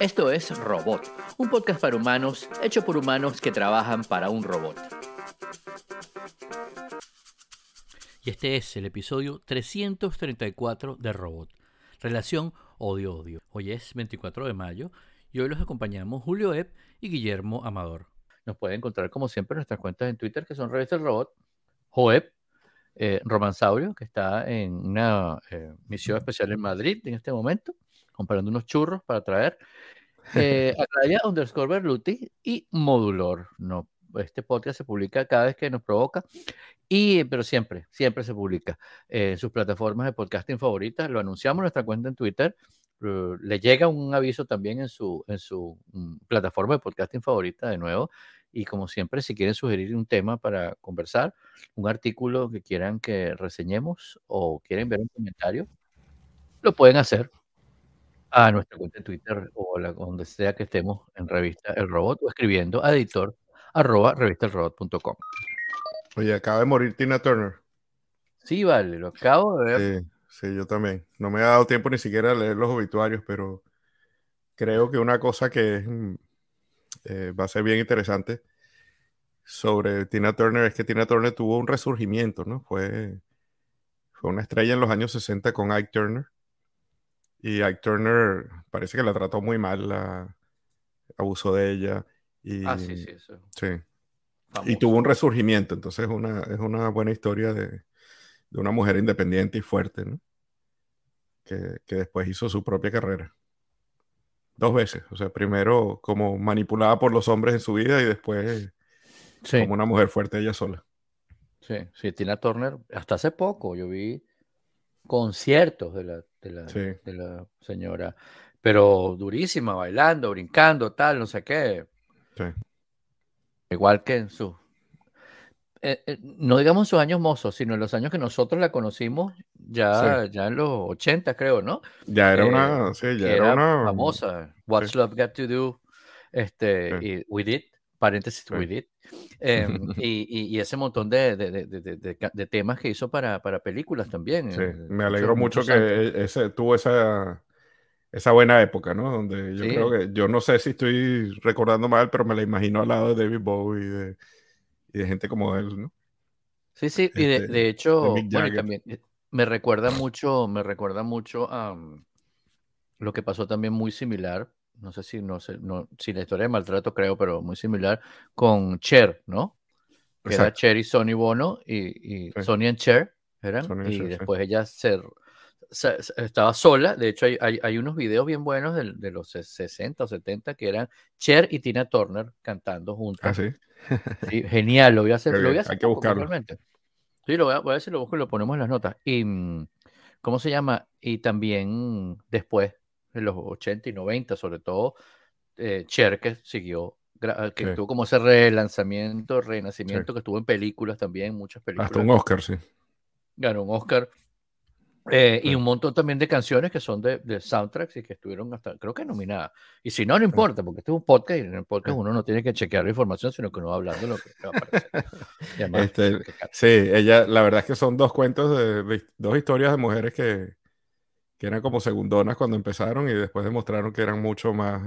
Esto es Robot, un podcast para humanos hecho por humanos que trabajan para un robot. Y este es el episodio 334 de Robot, relación odio-odio. Hoy es 24 de mayo y hoy los acompañamos Julio Epp y Guillermo Amador. Nos pueden encontrar como siempre en nuestras cuentas en Twitter que son Revista del Robot, Joep, eh, Romansaurio, que está en una eh, misión especial en Madrid en este momento, comprando unos churros para traer. Eh, underscore Berluti y Modulor. No, este podcast se publica cada vez que nos provoca, y, pero siempre, siempre se publica en sus plataformas de podcasting favoritas. Lo anunciamos en nuestra cuenta en Twitter. le llega un aviso también en su, en su mm, plataforma de podcasting favorita de nuevo. Y como siempre, si quieren sugerir un tema para conversar, un artículo que quieran que reseñemos o quieren ver un comentario, lo pueden hacer a nuestra cuenta en Twitter o la, donde sea que estemos en revista El Robot o escribiendo a editor arroba revistelrobot.com. Oye, acaba de morir Tina Turner. Sí, vale, lo acabo de ver. Sí, sí, yo también. No me ha dado tiempo ni siquiera a leer los obituarios, pero creo que una cosa que mm, eh, va a ser bien interesante sobre Tina Turner es que Tina Turner tuvo un resurgimiento, ¿no? Fue, fue una estrella en los años 60 con Ike Turner. Y Ike Turner parece que la trató muy mal, la, abusó de ella. Y, ah, sí, sí, eso. Sí. Y tuvo un resurgimiento, entonces una, es una buena historia de, de una mujer independiente y fuerte, ¿no? Que, que después hizo su propia carrera. Dos veces. O sea, primero como manipulada por los hombres en su vida y después como una mujer fuerte ella sola. Sí, sí, Tina Turner, hasta hace poco yo vi conciertos de la, de la, señora, pero durísima, bailando, brincando, tal, no sé qué. Sí. Igual que en su eh, eh, no digamos sus años mozos, sino en los años que nosotros la conocimos, ya, ya en los 80, creo, ¿no? Ya era una, eh, sí, ya era, una famosa. What's Love Got to Do, este, y We Did, paréntesis, We Did, em, y, y, ese montón de, de, de, de, temas que hizo para, para películas también. Sí, me alegro mucho que e, ese, tuvo esa, esa buena época, ¿no? Donde yo creo que, yo no sé si estoy recordando mal, pero me la imagino al lado de David Bowie, de y de gente como él, ¿no? Sí, sí, y de, este, hecho, también eh, me recuerda mucho, me recuerda mucho a mm, lo que pasó también muy similar, no sé si no sé, no, si la historia de maltrato creo, pero muy similar con Cher, ¿no? Que era Cher y Sonny Bono y, y Sonny and Cher eran, y después ella se, estaba sola, de hecho hay, hay, unos videos bien buenos de, de, los 60 o 70 que eran Cher y Tina Turner cantando juntos. Ah, sí genial, lo voy a hacer. Lo voy a hacer Hay que buscarlo. Sí, lo voy a, voy a lo busco y lo ponemos en las notas. Y, mm, ¿cómo se llama? Y también después, en los 80 y 90, sobre todo, eh, Cher, que siguió, que tuvo como ese relanzamiento, renacimiento, que estuvo en películas también, muchas películas. Hasta un Oscar, sí. Ganó un Oscar eh, y un montón también de canciones que son de, de, soundtracks y que estuvieron hasta, creo que nominadas. Y si no, no importa, porque este es un podcast y en el podcast uno no tiene que chequear la información, sino que uno va hablando de lo que va a aparecer. este, sí, ella, la verdad es que son dos cuentos, de, dos historias de mujeres que, que, eran como segundonas cuando empezaron y después demostraron que eran mucho más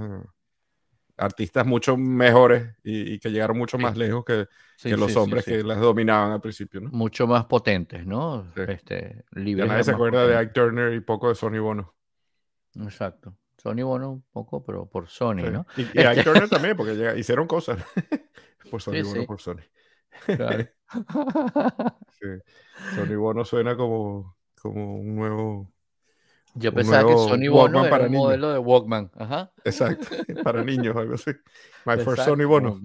artistas mucho mejores y, que llegaron mucho más lejos que, que los hombres que las dominaban al principio, ¿no? Mucho más potentes, ¿no? Este, libres. nadie se acuerda de Ike Turner y poco de Sonny Bono. Exacto. Sonny Bono un poco, pero por Sony, ¿no? Y, Ike este Turner también, porque hicieron cosas por Sonny Bono, por Sony. Claro. Sonny Bono suena como, como un nuevo yo pensaba que Sony Bono era para un modelo de Walkman. Ajá. Exacto, para niños, algo así. My first Sony Bono.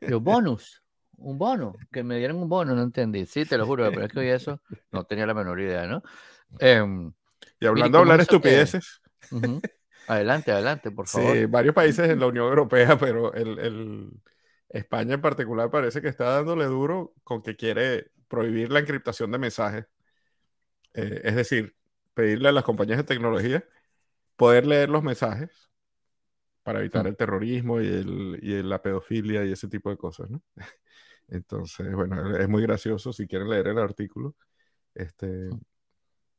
Yo, bonus, un bono, que me dieron un bono, no entendí. Sí, te lo juro, pero es que hoy eso no tenía la menor idea, ¿no? Em, y hablando de hablar estupideces. Adelante, adelante, por favor. Sí, varios países en la Unión Europea, pero el, el, España en particular parece que está dándole duro con que quiere prohibir la encriptación de mensajes. Eh, es decir, pedirle a las compañías de tecnología poder leer los mensajes para evitar mm. el terrorismo y, el, y, la pedofilia y ese tipo de cosas, ¿no? Entonces, bueno, es muy gracioso si quieren leer el artículo. Este,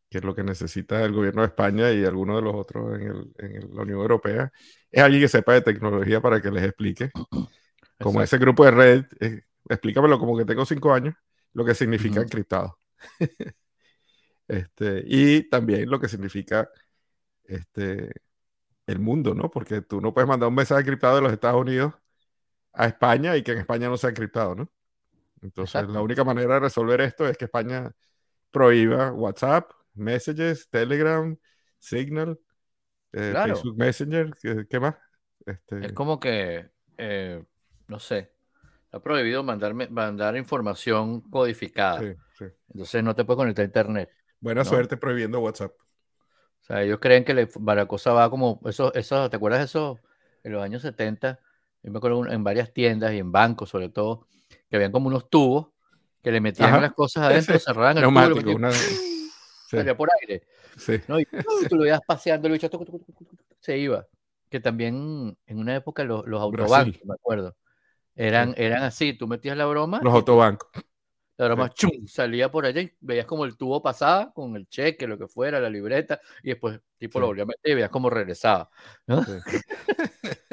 que es lo que necesita el gobierno de España y algunos de los otros en, en la Unión Europea, es alguien que sepa de tecnología para que les explique. Como ese grupo de red, eh, explícamelo como que tengo cinco años, lo que significa encriptado. este, y también lo que significa este, el mundo, ¿no? Porque tú no puedes mandar un mensaje encriptado de los Estados Unidos a España y que en España no sea encriptado, ¿no? Entonces, la única manera de resolver esto es que España prohíba WhatsApp, Messages, Telegram, Signal, eh, Facebook Messenger, ¿qué, más? Este... Es como que, eh, no sé, ha prohibido mandarme, mandar información codificada. Entonces no te puedes conectar a internet. Buena suerte prohibiendo WhatsApp. O sea, ellos creen que la cosa va como, eso, eso, ¿te acuerdas de eso? En los años 70, yo me acuerdo en varias tiendas y en bancos sobre todo, que habían como unos tubos que le metían las cosas adentro, cerraban el tubo. Una... Salía por aire. ¿no? Y tú lo ibas paseando, el bicho se iba. Que también en una época los, los autobancos, me acuerdo, eran, eran así, tú metías la broma. Los autobancos. La broma chum, salía por allá y veías como el tubo pasaba con el cheque, lo que fuera, la libreta, y después tipo lo volvía a meter y veías cómo regresaba. ¿no?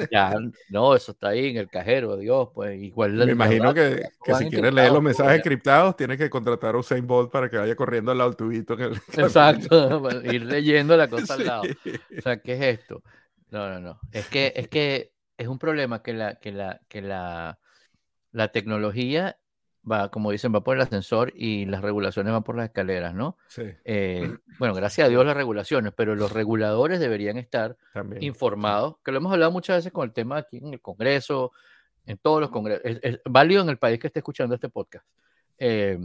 ya, no, eso está ahí en el cajero, Dios, pues igual. Me imagino que, que si quieres leer los mensajes encriptados, tienes que contratar a Usain Bolt para que vaya corriendo al lado tubito. Exacto, ir leyendo la cosa al lado. O sea, ¿qué es esto? No, no, no. Es que, es que es un problema que la, que la, que la, la tecnología va, como dicen, va por el ascensor y las regulaciones van por las escaleras, ¿no? Sí. Eh, bueno, gracias a Dios las regulaciones, pero los reguladores deberían estar informados, que lo hemos hablado muchas veces con el tema aquí en el Congreso, en todos los congresos, es, válido en el país que esté escuchando este podcast. Eh,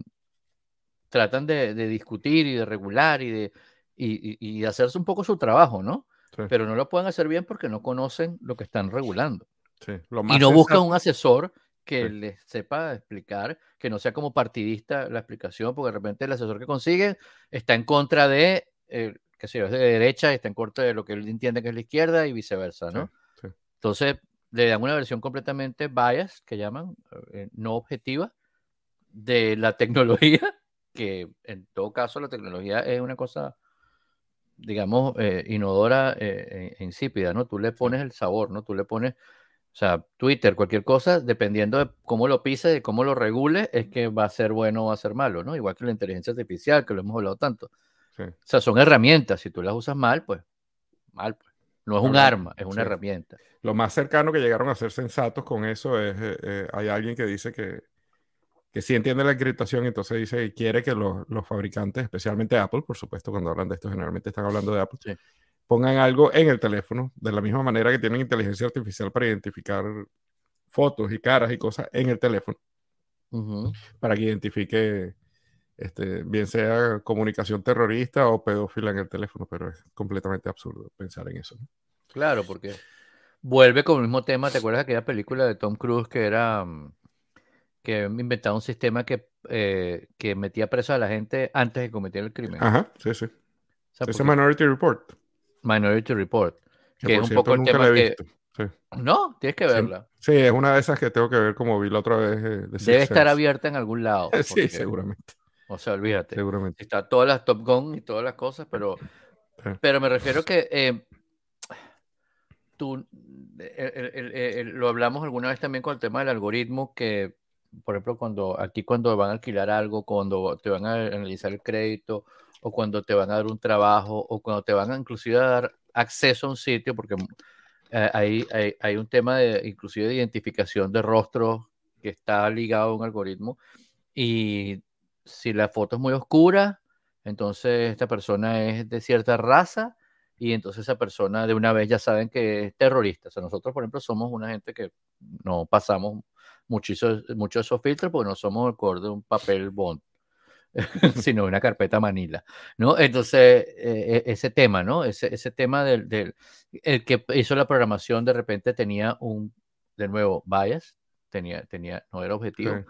tratan de, discutir y de regular y de, y, y hacerse un poco su trabajo, ¿no? pero no lo pueden hacer bien porque no conocen lo que están regulando. y no buscan un asesor que les sepa explicar, que no sea como partidista la explicación, porque de repente el asesor que consigue está en contra de, eh, qué sé yo, es de derecha y está en contra de lo que él entiende que es la izquierda y viceversa, ¿no? Entonces, le dan una versión completamente bias, que llaman, eh, no objetiva, de la tecnología, que en todo caso la tecnología es una cosa digamos, eh, inodora eh, e insípida, ¿no? Tú le pones el sabor, ¿no? Tú le pones, o sea, Twitter, cualquier cosa, dependiendo de cómo lo pises, de cómo lo regule, es que va a ser bueno o va a ser malo, ¿no? Igual que la inteligencia artificial, que lo hemos hablado tanto. O sea, son herramientas, si tú las usas mal, pues, mal, pues. No es un arma, es una herramienta. Lo más cercano que llegaron a ser sensatos con eso es, eh, hay alguien que dice que que sí entiende la encriptación, entonces dice que quiere que los, los, fabricantes, especialmente Apple, por supuesto, cuando hablan de esto, generalmente están hablando de Apple, pongan algo en el teléfono, de la misma manera que tienen inteligencia artificial para identificar fotos y caras y cosas en el teléfono, para que identifique, este, bien sea comunicación terrorista o pedófila en el teléfono, pero es completamente absurdo pensar en eso. Claro, porque vuelve con el mismo tema, ¿te acuerdas de aquella película de Tom Cruise que era... Mm, que inventado un sistema que, eh, que metía preso a la gente antes de cometer el crimen. Ajá, sí, sí. O Ese Minority Report. Minority Report. Que, es un poco el tema que... No, tienes que verla. Sí, es una de esas que tengo que ver como vi la otra vez. Eh, Debe estar abierta en algún lado. sí, seguramente. O sea, olvídate. Seguramente. Está todas las Top Gun y todas las cosas, pero, pero me refiero que eh, tú, lo hablamos alguna vez también con el tema del algoritmo, que por ejemplo, cuando aquí cuando van a alquilar algo, cuando te van a analizar el crédito, o cuando te van a dar un trabajo, o cuando te van a inclusive a dar acceso a un sitio, porque eh, hay, hay, un tema de inclusive de identificación de rostros que está ligado a un algoritmo, y si la foto es muy oscura, entonces esta persona es de cierta raza, y entonces esa persona de una vez ya saben que es terrorista. O sea, nosotros, por ejemplo, somos una gente que no pasamos muchos mucho esos filtros porque no somos el core de un papel bond, sino una carpeta manila, ¿no? Entonces, eh, e, ese tema, ¿no? Ese, ese tema del, del, el que hizo la programación de repente tenía un, de nuevo, bias, tenía, tenía, no era objetivo,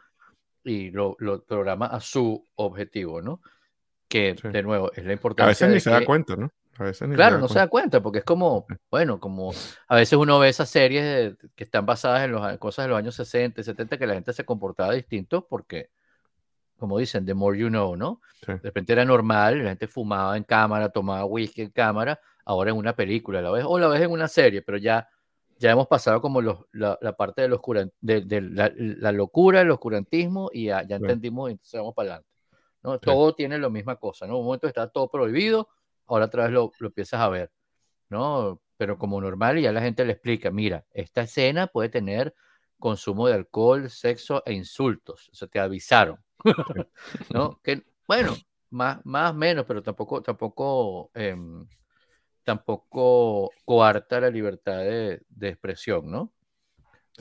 y lo, lo, programa a su objetivo, ¿no? Que, de nuevo, es la importancia. A veces ni se da cuenta, ¿no? claro, no se da cuenta, porque es como, bueno, como a veces uno ve esas series que están basadas en las cosas de los años 60 y 70 que la gente se comportaba distinto porque como dicen, the more you know, ¿no? Sí. De repente era normal, la gente fumaba en cámara, tomaba whisky en cámara, ahora en una película la ves, o la ves en una serie, pero ya, ya hemos pasado como los, la, la parte del oscuran- de, de la, la locura, el oscurantismo, y ya, ya Sí. entendimos, y entonces vamos para adelante. ¿no? Todo tiene la misma cosa, ¿no? Un momento está todo prohibido, ahora otra vez lo, lo empiezas a ver, ¿no? Pero como normal, y ya la gente le explica, mira, esta escena puede tener consumo de alcohol, sexo e insultos, o sea, te avisaron, ¿no? Que, bueno, más, más menos, pero tampoco, tampoco, em, tampoco coarta la libertad de, de expresión, ¿no?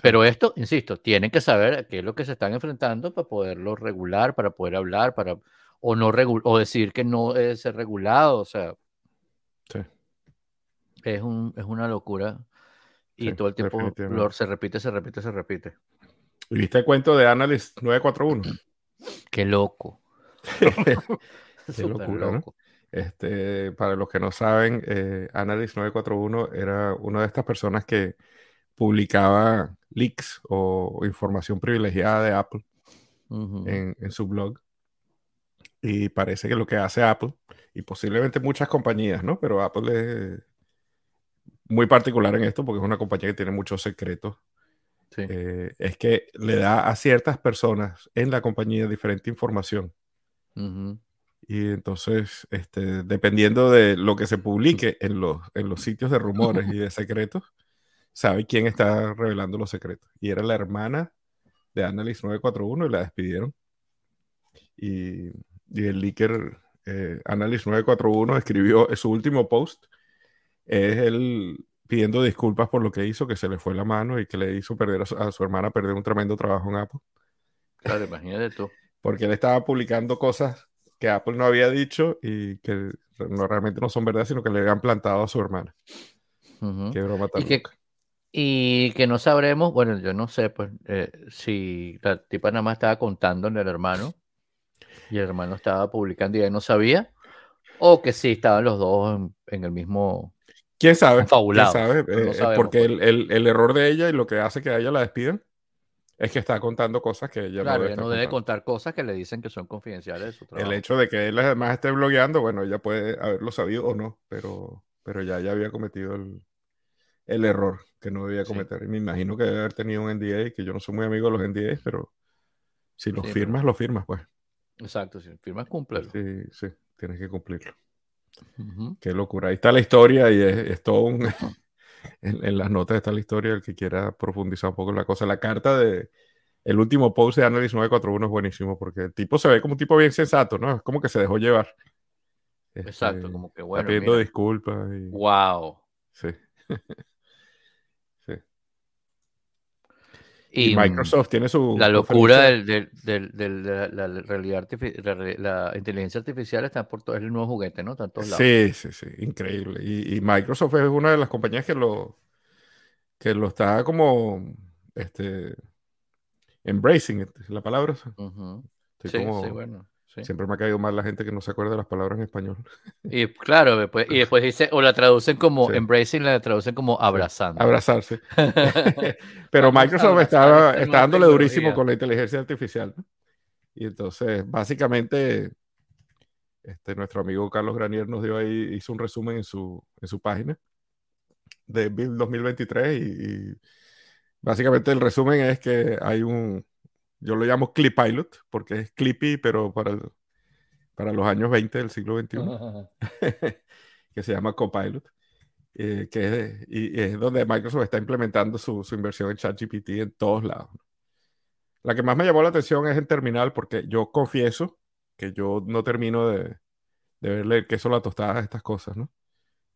Pero esto, insisto, tienen que saber a qué es lo que se están enfrentando para poderlo regular, para poder hablar, para o no o decir que no debe ser regulado, o sea, Sí. es un, es una locura y Sí, todo el tiempo lo- se repite, se repite, se repite. ¿Y viste el cuento de Analyst 941? Qué loco. Qué locura, ¿no? loco. Este, para los que no saben, eh, Analyst 941 era una de estas personas que publicaba leaks o información privilegiada de Apple en su blog. Y parece que lo que hace Apple, y posiblemente muchas compañías, ¿no? Pero Apple es muy particular en esto porque es una compañía que tiene muchos secretos. Sí. eh, es que le da a ciertas personas en la compañía diferente información. Y entonces, este, dependiendo de lo que se publique en los, en los sitios de rumores y de secretos, sabe quién está revelando los secretos. Y era la hermana de Annalise 941 y la despidieron. Y, y el leaker eh, Annalise 941 escribió en su último post, es él pidiendo disculpas por lo que hizo, que se le fue la mano y que le hizo perder a su, a su hermana perder un tremendo trabajo en Apple Claro, imagínate tú. porque él estaba publicando cosas que Apple no había dicho y que no, realmente no son verdad, sino que le habían plantado a su hermana. Qué broma tan Y que, loca. y que no sabremos, bueno, yo no sé, pues, eh, si la tipa nada más estaba contando en el hermano y el hermano estaba publicando y ella no sabía, o que sí estaban los dos en, en el mismo. ¿Quién sabe? ¿Quién confabulados, sabe? no Eh, sabemos, porque pues. el, el- el error de ella y lo que hace que a ella la despidan es que está contando cosas que ella claro, no debe ella no debe contar cosas que le dicen que son confidenciales de su El hecho de que él además esté blogueando, bueno, ella puede haberlo sabido o no, pero, pero ya, ya había cometido el, el error que no debía Sí. cometer. Y me imagino que debe haber tenido un NDA, que yo no soy muy amigo de los NDAs, pero si los Sí, pero- firmas, los firmas, pues. Exacto, si firmas, cúmplelo. Sí, sí, tienes que cumplirlo. Qué locura. Ahí está la historia y es, es todo un... en, en las notas está la historia, el que quiera profundizar un poco en la cosa. La carta de... El último post de Analyst 941 es buenísimo porque el tipo se ve como un tipo bien sensato, ¿no? Es como que se dejó llevar. Exacto, Este, como que está bueno. pidiendo mira, disculpas y... wow. Sí. Y, Y, Microsoft tiene su... La locura del, del, del- del- de la, la realidad la, inteligencia artificial está por todo, es el nuevo juguete, ¿no? Está en todos lados. Sí, sí, sí, increíble. Y, y Microsoft es una de las compañías que lo, que lo está como, este, embracing, la palabra. Estoy Sí, como- sí, bueno. Sí. Siempre me ha caído mal la gente que no se acuerda de las palabras en español. Y claro, después, y después dice, o la traducen como Sí. embracing, la traducen como abrazando. Abrazarse. Pero Microsoft está nueva dándole durísimo con la inteligencia artificial. Y entonces, básicamente, este, nuestro amigo Carlos Granier nos dio ahí, hizo un resumen en su, en su página de Build 2023 y, y básicamente el resumen es que hay un, yo lo llamo Clip Pilot, porque es Clippy, pero para, el- para los años 20 del siglo XXI que se llama Copilot, eh, que es, de- y, es donde Microsoft está implementando su, su inversión en ChatGPT en todos lados. La que más me llamó la atención es en Terminal, porque yo confieso que yo no termino de, de verle el queso a la tostada a estas cosas, ¿no?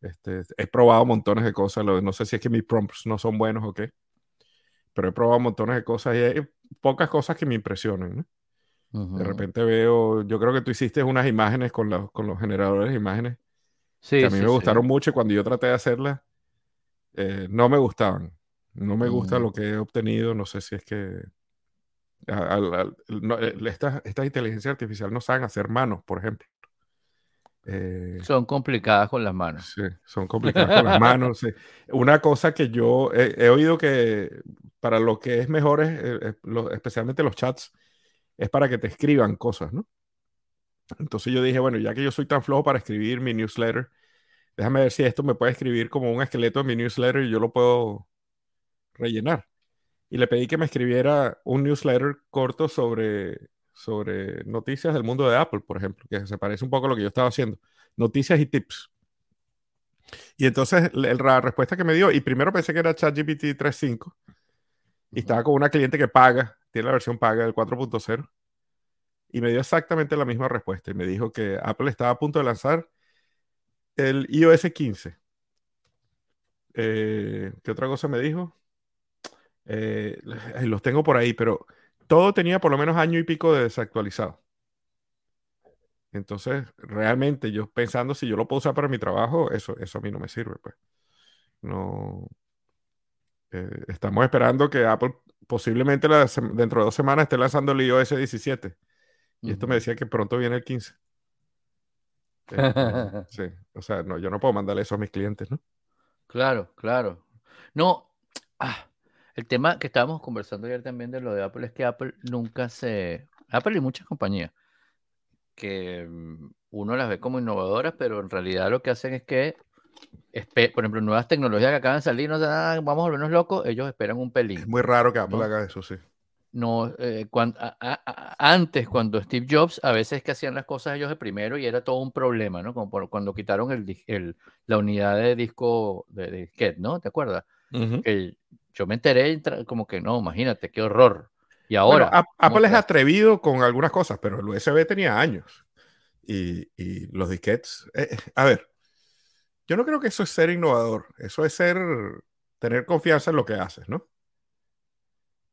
Este, he probado montones de cosas, no sé si es que mis prompts no son buenos o qué, pero he probado montones de cosas y hay pocas cosas que me. Ujú. De repente veo, yo creo que tú hiciste unas imágenes con, los- con los generadores de imágenes Sí, que a mí sí, me sí. gustaron mucho y cuando yo traté de hacerlas, eh, no me gustaban. No me gusta Mm. lo que he obtenido. No sé si es que a- no, eh, estas esta inteligencia artificial no saben hacer manos, por ejemplo. Eh, Son complicadas con las manos. sí, son complicadas con las manos. sí. Una cosa que yo he, he oído que para lo que es mejor, es, eh, lo- especialmente los chats, es para que te escriban cosas, ¿no? Entonces yo dije, bueno, ya que yo soy tan flojo para escribir mi newsletter, déjame ver si esto me puede escribir como un esqueleto en mi newsletter y yo lo puedo rellenar. Y le pedí que me escribiera un newsletter corto sobre, sobre noticias del mundo de Apple, por ejemplo, que se parece un poco a lo que yo estaba haciendo. Noticias y tips. Y entonces la respuesta que me dio, y primero pensé que era ChatGPT 3.5, y estaba con una cliente que paga, tiene la versión paga del 4.0, y me dio exactamente la misma respuesta. Y me dijo que Apple estaba a punto de lanzar el iOS 15. Eh, ¿Qué otra cosa me dijo? Eh, los tengo por ahí, pero todo tenía por lo menos año y pico de desactualizado. Entonces, realmente yo pensando si yo lo puedo usar para mi trabajo, eso, eso a mí no me sirve, pues. No. Eh, estamos esperando que Apple posiblemente dentro de dos semanas esté lanzando el iOS 17. Y esto me decía que pronto viene el 15. Este, sí, o sea, no, yo no puedo mandarle eso a mis clientes, ¿no? Claro, claro. No, ah, el tema que estábamos conversando ayer también de lo de Apple es que Apple nunca se... Apple y muchas compañías que mm, uno las ve como innovadoras, pero en realidad lo que hacen es que, por ejemplo, nuevas tecnologías que acaban de salir, no ah, vamos a volvernos locos, ellos esperan un pelín. Es muy raro que Apple haga eso, sí. No, eh, cuando, antes, cuando Steve Jobs, a veces que hacían las cosas ellos de primero y era todo un problema, ¿no? Como cuando quitaron el, la unidad de disco de, disquete, ¿no? ¿Te acuerdas? Yo me enteré como que no, imagínate, qué horror. Y ahora. Apple es atrevido con algunas cosas, pero el USB tenía años. Y, los disquetes. Eh, eh, a ver, yo no creo que eso es ser innovador. Eso es ser. tener confianza en lo que haces, ¿no?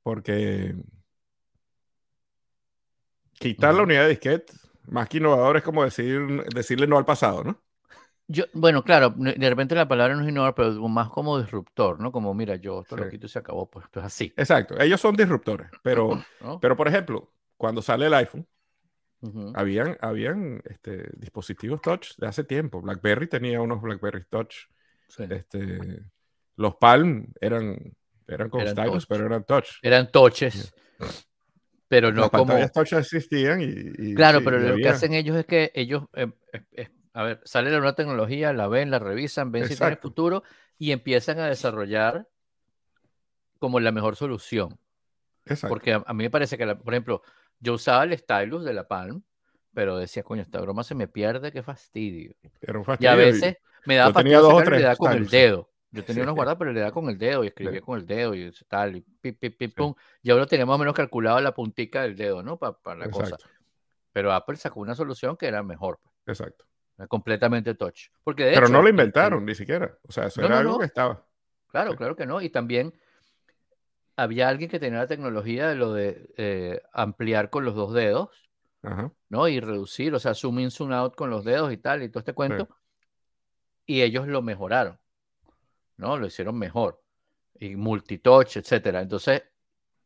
Porque. Quitar la unidad de disquete, más que innovador, es como decir, decirle no al pasado, ¿no? Yo, bueno, claro, de repente la palabra no es innovador, pero más como disruptor, ¿no? Como, mira, yo esto lo quito y se acabó, pues esto es así. Exacto, ellos son disruptores, pero, pero por ejemplo, cuando sale el iPhone, habían, habían este, dispositivos touch de hace tiempo. BlackBerry tenía unos BlackBerry touch. Este, los Palm eran, eran con stylus, pero eran touch. Eran touches. Pero no Las como... touch existían y... claro, pero lo que hacen ellos es que ellos... Eh, a ver, sale la nueva tecnología, la ven, la revisan, ven si tiene futuro y empiezan a desarrollar como la mejor solución. Exacto. Porque a, mí me parece que, por ejemplo, yo usaba el stylus de la Palm, pero decía, coño, esta broma se me pierde, qué fastidio. Y a veces me daba fastidio le da con el dedo. Yo tenía unos guardados, pero le da con el dedo y escribía con el dedo y tal, y pip, pip, pip, pum. Y ahora tenía más o menos calculado la puntica del dedo, ¿no? Para, la cosa. Pero Apple sacó una solución que era mejor. Pues. Exacto completamente touch. Porque Pero no lo inventaron ni siquiera. O sea, eso era algo que estaba. Claro, claro que no. Y también había alguien que tenía la tecnología de lo de eh, ampliar con los dos dedos, ¿no? Y reducir, o sea, zoom in, zoom out con los dedos y tal, y todo este cuento. Y ellos lo mejoraron, ¿no? Lo hicieron mejor. Y multitouch, etcétera. Entonces,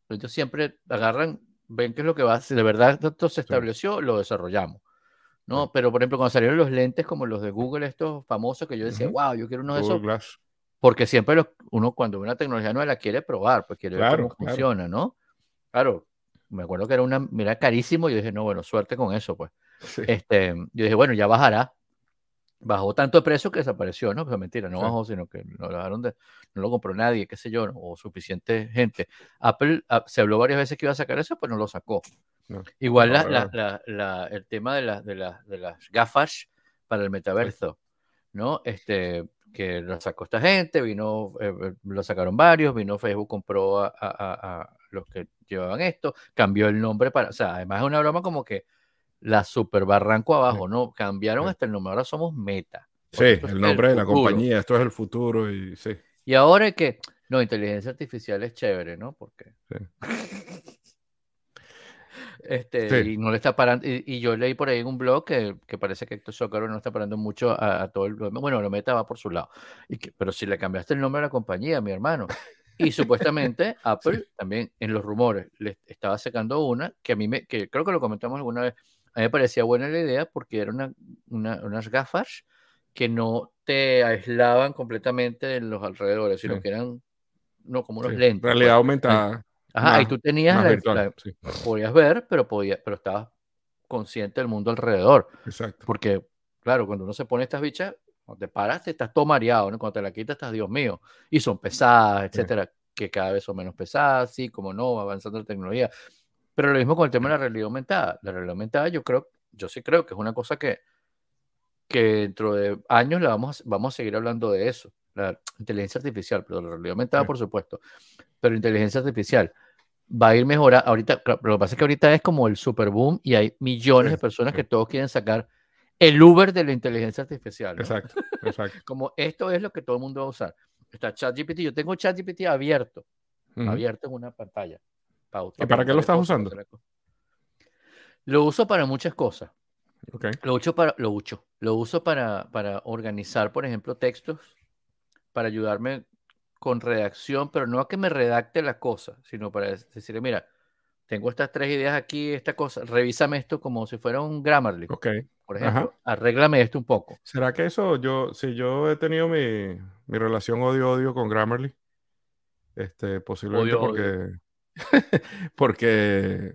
ellos siempre agarran, ven qué es lo que va, si de verdad esto se estableció, lo desarrollamos. ¿No? Pero, por ejemplo, cuando salieron los lentes como los de Google, estos famosos, que yo decía, wow, yo quiero uno de esos. Porque siempre uno cuando ve una tecnología nueva la quiere probar, pues quiere ver cómo funciona, ¿no? Claro, me acuerdo que era una, mira, carísimo, y yo dije, no, bueno, suerte con eso, pues. Este, yo dije, bueno, ya bajará. Bajó tanto de precio que desapareció, ¿no? Pues mentira, no bajó, sino que lo dejaron de, no lo compró nadie, qué sé yo, o suficiente gente. Apple ah, se habló varias veces que iba a sacar eso, pues no lo sacó. Igual el tema de, de, de, las gafas para el metaverso, ¿no? Este, que lo sacó esta gente, vino, eh, eh, lo sacaron varios, vino Facebook, compró a, los que llevaban esto, cambió el nombre para, o sea, además es una broma como que la super barranco abajo, ¿no? Cambiaron hasta el nombre, ahora somos Meta. Sí, el nombre de la compañía, esto es el futuro y sí. Y ahora es que, no, inteligencia artificial es chévere, ¿no? Porque... Este, y no le está parando. Y, yo leí por ahí en un blog que, que parece que Héctor Zócaro no está parando mucho a, todo el. Bueno, lo meta va por su lado. Y que, pero si le cambiaste el nombre a la compañía, mi hermano. Y supuestamente Apple también en los rumores le estaba sacando una que a mí me, que creo que lo comentamos alguna vez. A mí me parecía buena la idea porque era una, unas gafas que no te aislaban completamente en los alrededores, sino que eran no como unos lentes. Realidad pues. aumentada. Ajá, y tú tenías la, virtual, la- sí. podías ver, pero podía, pero estabas consciente del mundo alrededor. Exacto. Porque, claro, cuando uno se pone estas bichas, cuando te paras, te estás todo mareado, ¿no? Cuando te la quitas, estás, Dios mío. Y son pesadas, Sí. etcétera, que cada vez son menos pesadas, sí, como no, va avanzando la tecnología. Pero lo mismo con el tema de la realidad aumentada. La realidad aumentada, yo creo, yo sí creo que es una cosa que, que dentro de años la vamos, a- vamos a seguir hablando de eso. La inteligencia artificial, pero la realidad aumentada, Sí. por supuesto. Pero inteligencia artificial va a ir mejorando. Ahorita, lo que pasa es que ahorita es como el super boom y hay millones de personas que todos quieren sacar el Uber de la inteligencia artificial. ¿no? Exacto, exacto. Como esto es lo que todo el mundo va a usar. Está ChatGPT. Yo tengo ChatGPT abierto, abierto en una pantalla. pa- ¿Y para qué lo estás usando? Lo uso para muchas cosas. Ok. Lo uso para, lo uso, lo uso para, para organizar, por ejemplo, textos, para ayudarme con redacción, pero no a que me redacte la cosa, sino para dec- decirle, mira, tengo estas tres ideas aquí, esta cosa, revísame esto como si fuera un Grammarly, Ok. por Ajá. ejemplo, arréglame esto un poco. ¿Será que eso, yo, si yo he tenido mi, mi relación odio-odio con Grammarly, este, posiblemente Odio, porque, porque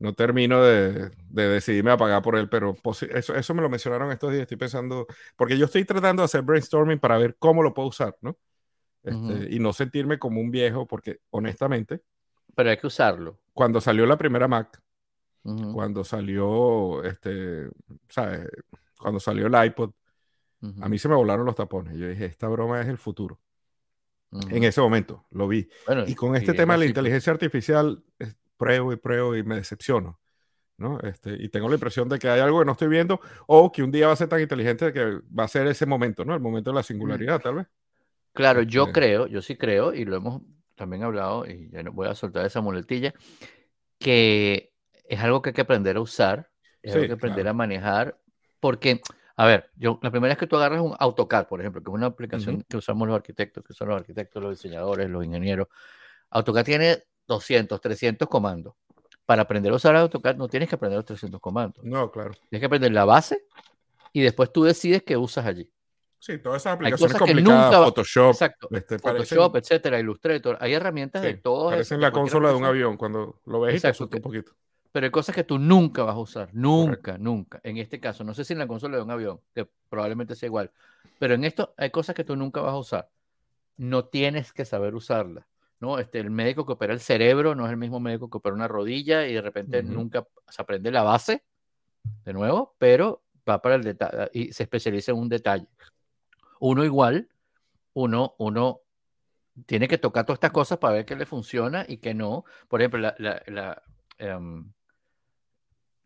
no termino de, de decidirme a pagar por él, pero eso, eso me lo mencionaron estos días, estoy pensando, porque yo estoy tratando de hacer brainstorming para ver cómo lo puedo usar, ¿no? Este, Ujú. Y no sentirme como un viejo, porque honestamente, Pero hay que usarlo. cuando salió la primera Mac, Ujú, cuando salió, este, ¿sabes? Cuando salió el iPod, ujú, a mí se me volaron los tapones. Yo dije, esta broma es el futuro. En ese momento lo vi. Bueno, Y con y este es tema de la pues. inteligencia artificial, es- pruebo y pruebo y me decepciono. ¿no? Este, y tengo la impresión de que hay algo que no estoy viendo o que un día va a ser tan inteligente que va a ser ese momento, ¿no? El momento de la singularidad, tal vez. Claro, yo creo, yo sí creo, y lo hemos también hablado, y ya no voy a soltar esa muletilla, que es algo que hay que aprender a usar, es algo que aprender claro. a manejar, porque, a ver, yo, la primera vez que tú agarras un AutoCAD, por ejemplo, que es una aplicación que usamos los arquitectos, que son los arquitectos, los diseñadores, los ingenieros, AutoCAD tiene 200, 300 comandos. Para aprender a usar AutoCAD no tienes que aprender los 300 comandos. No, claro. Tienes que aprender la base y después tú decides qué usas allí. Sí, todas esas aplicaciones que complicadas, nunca Photoshop, Exacto. este, parecen, Photoshop, etcétera, Illustrator, hay herramientas de sí, todos parecen la de consola de un avión cuando lo ves y te Exacto, asusta un que- poquito. pero hay cosas que tú nunca vas a usar, Correcto. nunca, nunca. En este caso, no sé si en la consola de un avión, que probablemente sea igual, pero en esto hay cosas que tú nunca vas a usar. No tienes que saber usarlas. ¿no? Este, el médico que opera el cerebro no es el mismo médico que opera una rodilla y de repente Ujú. nunca se aprende la base, de nuevo, pero va para el detalle y se especializa en un detalle. Uno igual, uno, uno tiene que tocar todas estas cosas para ver qué le funciona y qué no. Por ejemplo, la, la, la em,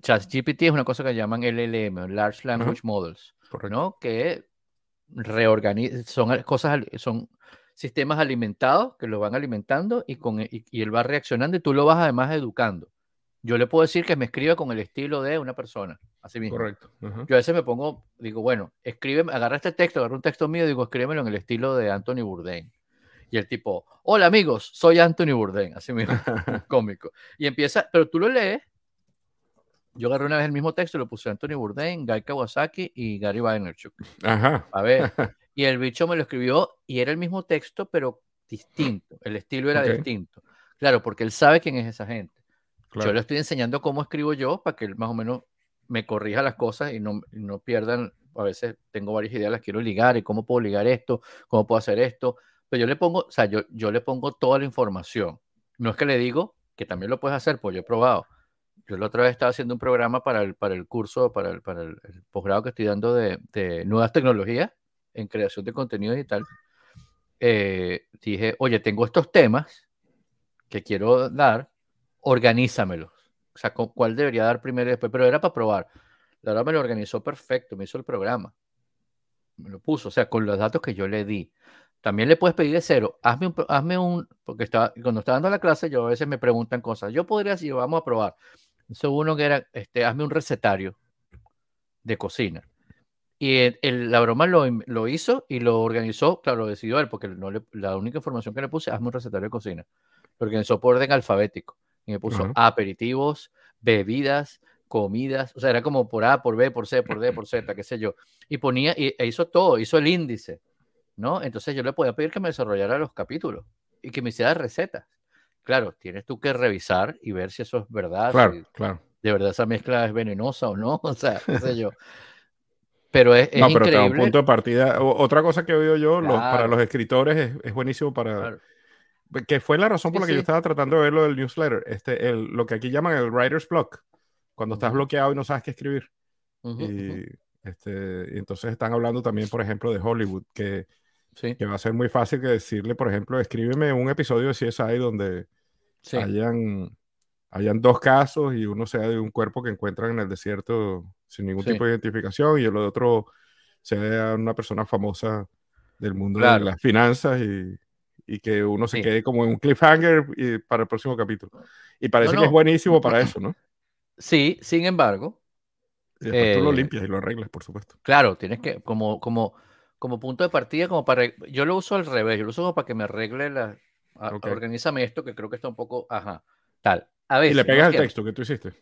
ChatGPT es una cosa que llaman LLM, Large Language Models, Correcto. ¿no? Que reorganizan, son cosas, son sistemas alimentados que lo van alimentando y, con, y, y él va reaccionando y tú lo vas además educando. Yo le puedo decir que me escriba con el estilo de una persona, así mismo. Correcto. Yo a veces me pongo, digo, bueno, escríbeme, agarra este texto, agarra un texto mío, digo, escríbemelo en el estilo de Anthony Bourdain. Y el tipo, hola amigos, soy Anthony Bourdain, así mismo, cómico. Y empieza, pero tú lo lees. Yo agarré una vez el mismo texto y lo puse Anthony Bourdain, Guy Kawasaki y Gary Vaynerchuk. Ajá. A ver, y el bicho me lo escribió y era el mismo texto, pero distinto. El estilo era distinto. Claro, porque él sabe quién es esa gente. Claro. Yo le estoy enseñando cómo escribo yo para que él más o menos me corrija las cosas y no, y no pierdan. A veces tengo varias ideas, las quiero ligar y cómo puedo ligar esto, cómo puedo hacer esto. Pero yo le pongo, o sea, yo, yo le pongo toda la información. No es que le digo que también lo puedes hacer, pues yo he probado. Yo la otra vez estaba haciendo un programa para el, para el curso, para el, para el, el posgrado que estoy dando de, de nuevas tecnologías en creación de contenido digital. Eh, dije, oye, tengo estos temas que quiero dar, organízamelos. O sea, cu- ¿cuál debería dar primero y después? Pero era para probar. La verdad me lo organizó perfecto, me hizo el programa. Me lo puso, o sea, con los datos que yo le di. También le puedes pedir de cero, hazme un, hazme un, porque estaba, cuando estaba dando la clase, yo a veces me preguntan cosas. Yo podría decir, vamos a probar. Entonces uno que era, este, hazme un recetario de cocina. Y el- el- la broma lo, lo hizo y lo organizó, claro, lo decidió él, porque no le- la única información que le puse, hazme un recetario de cocina. Lo organizó por orden alfabético. Y me puso Ajá. aperitivos, bebidas, comidas, o sea, era como por A, por B, por C, por D, por Z, qué sé yo. Y ponía, y, e hizo todo, hizo el índice, ¿no? Entonces yo le podía pedir que me desarrollara los capítulos y que me hiciera recetas. claro, tienes tú que revisar y ver si eso es verdad. Claro, si claro. de verdad esa mezcla es venenosa o no. O sea, qué sé yo. Pero es, es No, pero da un increíble. punto de partida. O- Otra cosa que he oído yo, los- para Claro. los escritores es, es buenísimo para... Claro. Que fue la razón por la que yo sí. estaba tratando de ver lo del newsletter. Este, el, lo que aquí llaman el writer's block. Cuando estás bloqueado y no sabes qué escribir. Ujú, y, ujú. este, y entonces están hablando también, por ejemplo, de Hollywood, que, Sí, que va a ser muy fácil que decirle, por ejemplo, escríbeme un episodio de CSI donde sí. hayan, hayan dos casos y uno sea de un cuerpo que encuentran en el desierto sin ningún tipo de identificación y el otro sea una persona famosa del mundo Claro. de las finanzas y, y que uno se Sí. quede como en un cliffhanger y- para el próximo capítulo. Y parece No, que es no. buenísimo para eso, ¿no? Sí, sin embargo, Y después tú lo Eh, limpias y lo arreglas, por supuesto. claro, tienes que, como, como, como punto de partida, como para, yo lo uso al revés, yo lo uso como para que me arregle la, a- Ok. organízame esto que creo que está un poco, ajá, tal. A Y veces, le ¿no? pegas el Que- texto que tú hiciste.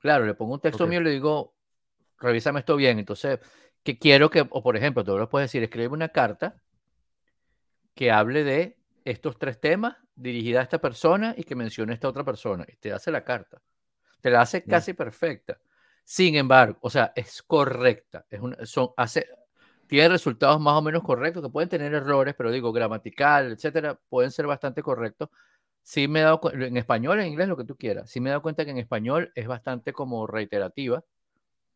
Claro, le pongo un texto Ok. mío y le digo, revísame esto bien. Entonces, que quiero que, o por ejemplo, tú lo puedes decir, escribe una carta que hable de estos tres temas dirigida a esta persona y que mencione a esta otra persona. Y te hace la carta. Te la hace casi perfecta. Sin embargo, o sea, es correcta. Es una, son, hace, tiene resultados más o menos correctos, que pueden tener errores, pero digo, gramatical, etcétera, pueden ser bastante correctos. Sí me he dado en español, en inglés, lo que tú quieras. Sí me he dado cuenta que en español es bastante como reiterativa,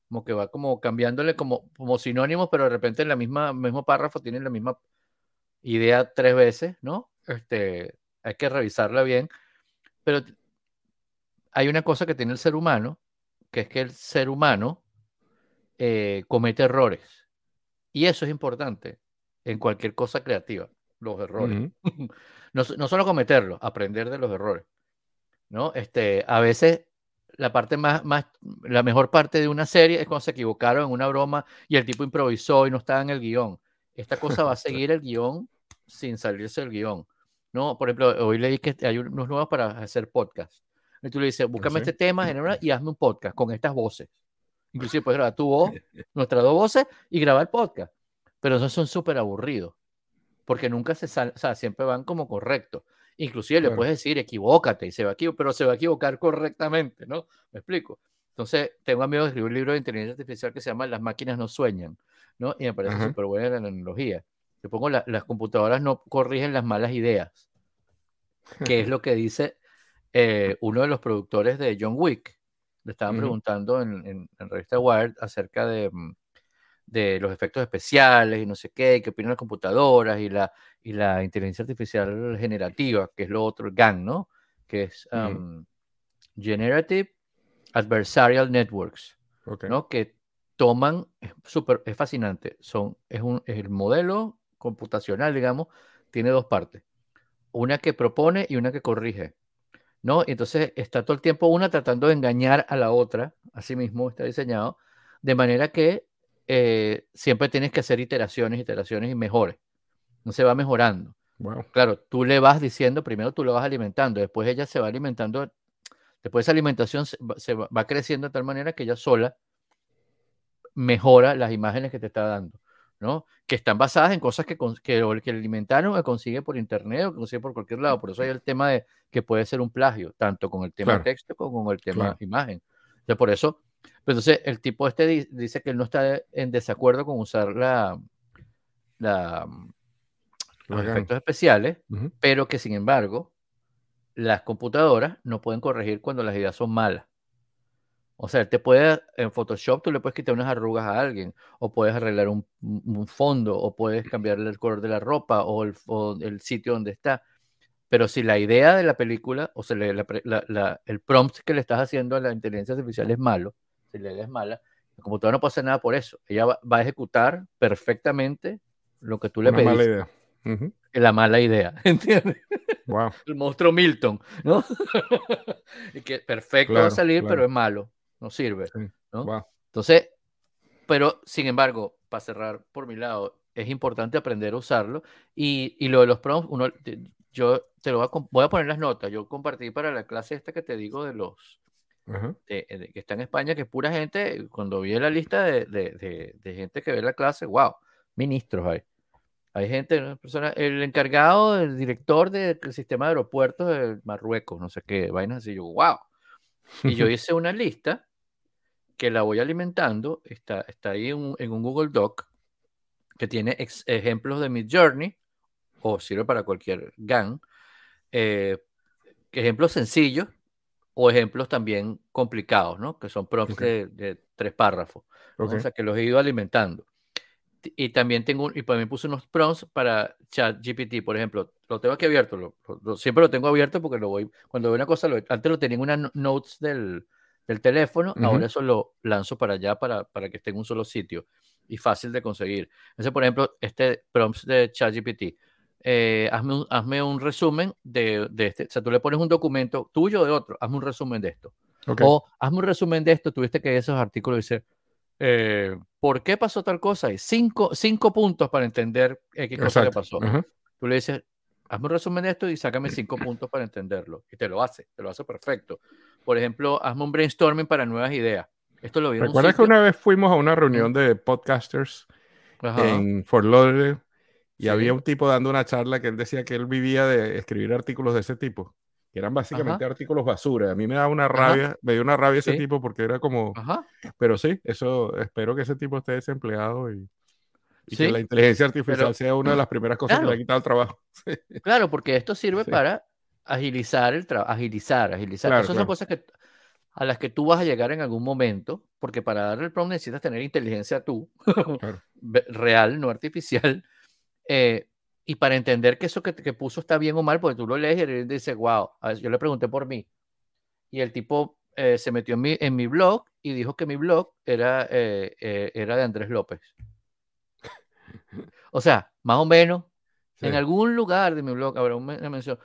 como que va como cambiándole como, como sinónimos, pero de repente en la misma mismo párrafo tienen la misma idea tres veces, ¿no? Este, hay que revisarla bien, pero hay una cosa que tiene el ser humano, que es que el ser humano eh, comete errores. Y eso es importante en cualquier cosa creativa, los errores. No, no solo cometerlos, aprender de los errores. ¿no? Este, a veces la parte más, más, la mejor parte de una serie es cuando se equivocaron en una broma y el tipo improvisó y no estaba en el guion. Esta cosa va a seguir el guion sin salirse del guion. ¿no? Por ejemplo, hoy leí que hay unos nuevos para hacer podcast. Y tú le dices, búscame sí? este tema, genera y hazme un podcast con estas voces. Inclusive puedes grabar tu voz, nuestras dos voces y grabar podcast. Pero esos son súper aburridos. Porque nunca se sale, o sea, siempre van como correctos. Inclusive le Claro. puedes decir, equivócate, y se va a equivo- pero se va a equivocar correctamente, ¿no? ¿Me explico? Entonces, tengo amigos que escribió un libro de inteligencia artificial que se llama Las máquinas no sueñan, ¿no? Y me parece súper buena la analogía. Le pongo, la- las computadoras no corrigen las malas ideas, que es lo que dice eh, uno de los productores de John Wick. Le estaban preguntando en, en, en revista Wired acerca de, mm, de los efectos especiales y no sé qué, qué opinan las computadoras y la, y la inteligencia artificial generativa, que es lo otro, el GAN, ¿no? Que es um, Generative Adversarial Networks, Ok. ¿no? Que toman, es, súper- es fascinante, son, es, un, es el modelo computacional, digamos, tiene dos partes, una que propone y una que corrige, ¿no? Entonces está todo el tiempo una tratando de engañar a la otra, así mismo está diseñado, de manera que eh, siempre tienes que hacer iteraciones, iteraciones y mejores, no se va mejorando. Wow. Claro, tú le vas diciendo, primero tú lo vas alimentando, después ella se va alimentando, después esa alimentación se va, se va- va creciendo de tal manera que ella sola mejora las imágenes que te está dando, ¿no? Que están basadas en cosas que, que, que alimentaron o consigue por internet o que consigue por cualquier lado. Por eso hay el tema de que puede ser un plagio, tanto con el tema Claro. texto como con el tema Claro. imagen. Entonces, por eso, pues, entonces el tipo este di- dice que él no está en desacuerdo con usar la, la, los GAN. efectos especiales, pero que sin embargo las computadoras no pueden corregir cuando las ideas son malas. O sea, te puede, en Photoshop tú le puedes quitar unas arrugas a alguien, o puedes arreglar un, fondo, o puedes cambiarle el color de la ropa, o el, o el sitio donde está. Pero si la idea de la película, o sea, la- la pre- la- la- el prompt que le estás haciendo a la inteligencia artificial es malo, si la idea es mala, la computadora no puede hacer nada por eso. Ella va, va a ejecutar perfectamente lo que tú le Una mala pediste, idea. Ujú. la mala idea, ¿entiendes? Wow. el monstruo Milton, ¿no? y que perfecto va a salir, claro. pero es malo, no sirve, Sí. ¿no? Wow. Entonces, pero sin embargo, para cerrar por mi lado, es importante aprender a usarlo y, y lo de los prompts, uno, yo te lo voy a, voy a poner las notas, yo compartí para la clase esta que te digo de los Ajá. de- de- que está en España, que es pura gente, cuando vi la lista de, de- de- de gente que ve la clase, wow, ministros hay. Hay gente, una persona, el encargado, el director del sistema de aeropuertos de Marruecos, no sé qué, vainas así. Yo, wow. Y yo hice una lista que la voy alimentando, está, está ahí en un, Google Doc, que tiene ejemplos de mi journey, o sirve para cualquier GAN, eh, ejemplos sencillos o ejemplos también complicados, ¿no? Que son prompts de, tres párrafos. O sea, que los he ido alimentando y también tengo, y también puse unos prompts para ChatGPT, por ejemplo, lo tengo aquí abierto, siempre lo tengo abierto porque lo voy, cuando veo una cosa, antes lo tenía en unas notes del, del teléfono, ahora eso lo lanzo para allá para, para que esté en un solo sitio y fácil de conseguir. Entonces, por ejemplo, este prompts de ChatGPT, eh, hazme, un, hazme un resumen de, de, este, o sea, tú le pones un documento tuyo o de otro, hazme un resumen de esto. O hazme un resumen de esto, tuviste que esos artículos dice eh, ¿por qué pasó tal cosa? Hay cinco, cinco puntos para entender eh, qué cosa que pasó. Tú le dices, hazme un resumen de esto y sácame cinco puntos para entenderlo. Y te lo hace, te lo hace perfecto. Por ejemplo, hazme un brainstorming para nuevas ideas. Esto lo vi ¿Recuerdas que una vez fuimos a una reunión de podcasters en Fort Lauderdale y había un tipo dando una charla que él decía que él vivía de escribir artículos de ese tipo? que eran básicamente artículos basura. A mí me da una rabia, me dio una rabia ese tipo porque era como, pero sí, eso, espero que ese tipo esté desempleado y, que la inteligencia artificial sea una de las primeras cosas que le ha quitado el trabajo. Claro, porque esto sirve para agilizar el trabajo, agilizar, agilizar. Esas son cosas que, a las que tú vas a llegar en algún momento, porque para darle el prompt necesitas tener inteligencia tú, real, no artificial. Eh, y para entender que eso que, que, puso está bien o mal, porque tú lo lees y él dice, wow, yo le pregunté por mí. Y el tipo eh, se metió en mi, en mi blog y dijo que mi blog era, eh, eh, era de Andrés López. o sea, más o menos, en algún lugar de mi blog habrá una mención.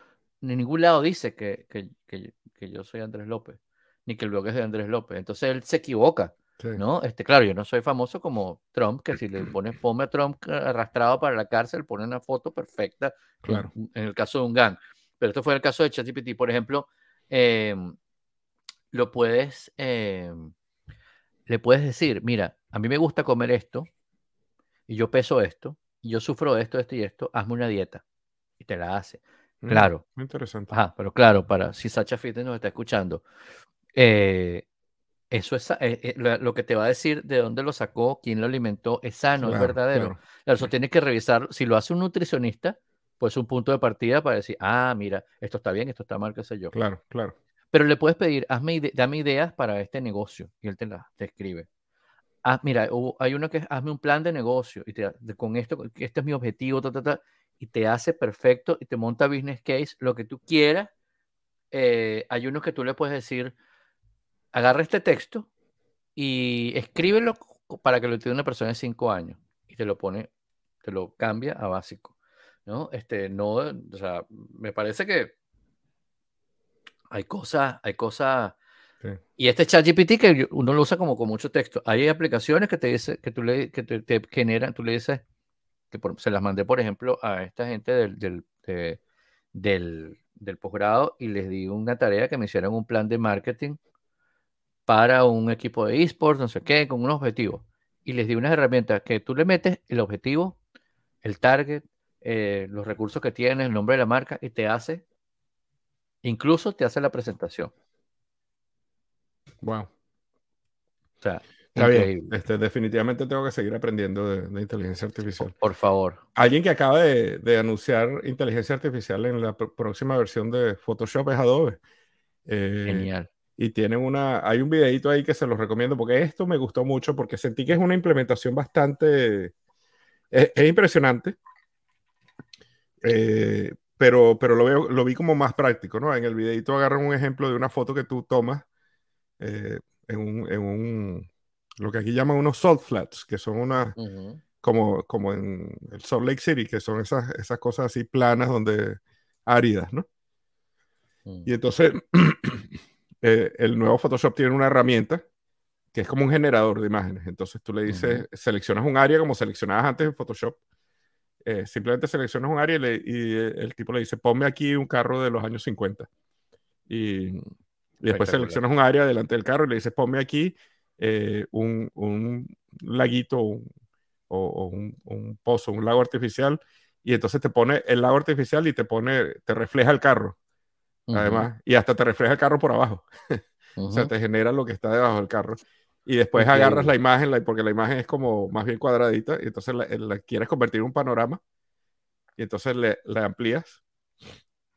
En ningún lado dice que, que, que yo soy Andrés López, ni que el blog es de Andrés López. Entonces él se equivoca. ¿No? Este, claro, yo no soy famoso como Trump, que si le pones, ponme a Trump arrastrado para la cárcel, pone una foto perfecta, claro. en, el caso de un gang. Pero esto fue el caso de ChatGPT, por ejemplo, em, lo puedes, em, le puedes decir, mira, a mí me gusta comer esto, y yo peso esto, y yo sufro esto, esto y esto, hazme una dieta. Y te la hace. Claro. Muy interesante. Ajá, pero claro, para si Sacha Fitness nos está escuchando, eh, eso es eh, eh, lo que te va a decir de dónde lo sacó, quién lo alimentó, es sano, es verdadero. Eso tiene que revisar. Si lo hace un nutricionista, pues un punto de partida para decir, ah, mira, esto está bien, esto está mal, qué sé yo. Claro, claro. Pero le puedes pedir, hazme dame ideas para este negocio y él te las te escribe. Ah, mira, hay uno que es, hazme un plan de negocio y te, con esto, este es mi objetivo, y te hace perfecto y te monta business case, lo que tú quieras. Eh, hay unos que tú le puedes decir, agarra este texto y escríbelo para que lo entienda una persona de cinco años y te lo pone, te lo cambia a básico. ¿no? Este, no, o sea, me parece que hay cosas, hay cosas. Y este chat GPT que uno lo usa como con mucho texto. Hay aplicaciones que te dice, que tú le, que te, generan, tú le dices, que se las mandé, por ejemplo, a esta gente del, del, del, del posgrado y les di una tarea que me hicieran un plan de marketing para un equipo de esports, no sé qué, con un objetivo. Y les di unas herramientas que tú le metes el objetivo, el target, eh, los recursos que tienes, el nombre de la marca, y te hace, incluso te hace la presentación. Wow. O sea, Está bien. Este, definitivamente tengo que seguir aprendiendo de, inteligencia artificial. Por, favor. Alguien que acaba de, anunciar inteligencia artificial en la próxima versión de Photoshop es Adobe. Eh, Genial y tienen una, hay un videito ahí que se los recomiendo porque esto me gustó mucho porque sentí que es una implementación bastante, es, impresionante, eh, pero, pero lo, veo, lo vi como más práctico, ¿no? En el videito agarran un ejemplo de una foto que tú tomas eh, en, un, en, un, lo que aquí llaman unos salt flats, que son unas, como, como en el Salt Lake City, que son esas, esas cosas así planas donde áridas, ¿no? Mm. Y entonces Eh, el nuevo Photoshop tiene una herramienta que es como un generador de imágenes. Entonces tú le dices, seleccionas un área como seleccionabas antes en Photoshop. Eh, simplemente seleccionas un área y, el tipo le dice, ponme aquí un carro de los años 50. Y, después seleccionas un área delante del carro y le dices, ponme aquí eh, un, un, laguito, o, un, pozo, un lago artificial, y entonces te pone el lago artificial y te pone, te refleja el carro, además, y hasta te refleja el carro por abajo. o sea, te genera lo que está debajo del carro. Y después agarras la imagen, porque la imagen es como más bien cuadradita, y entonces la, quieres convertir en un panorama, y entonces le, le amplías,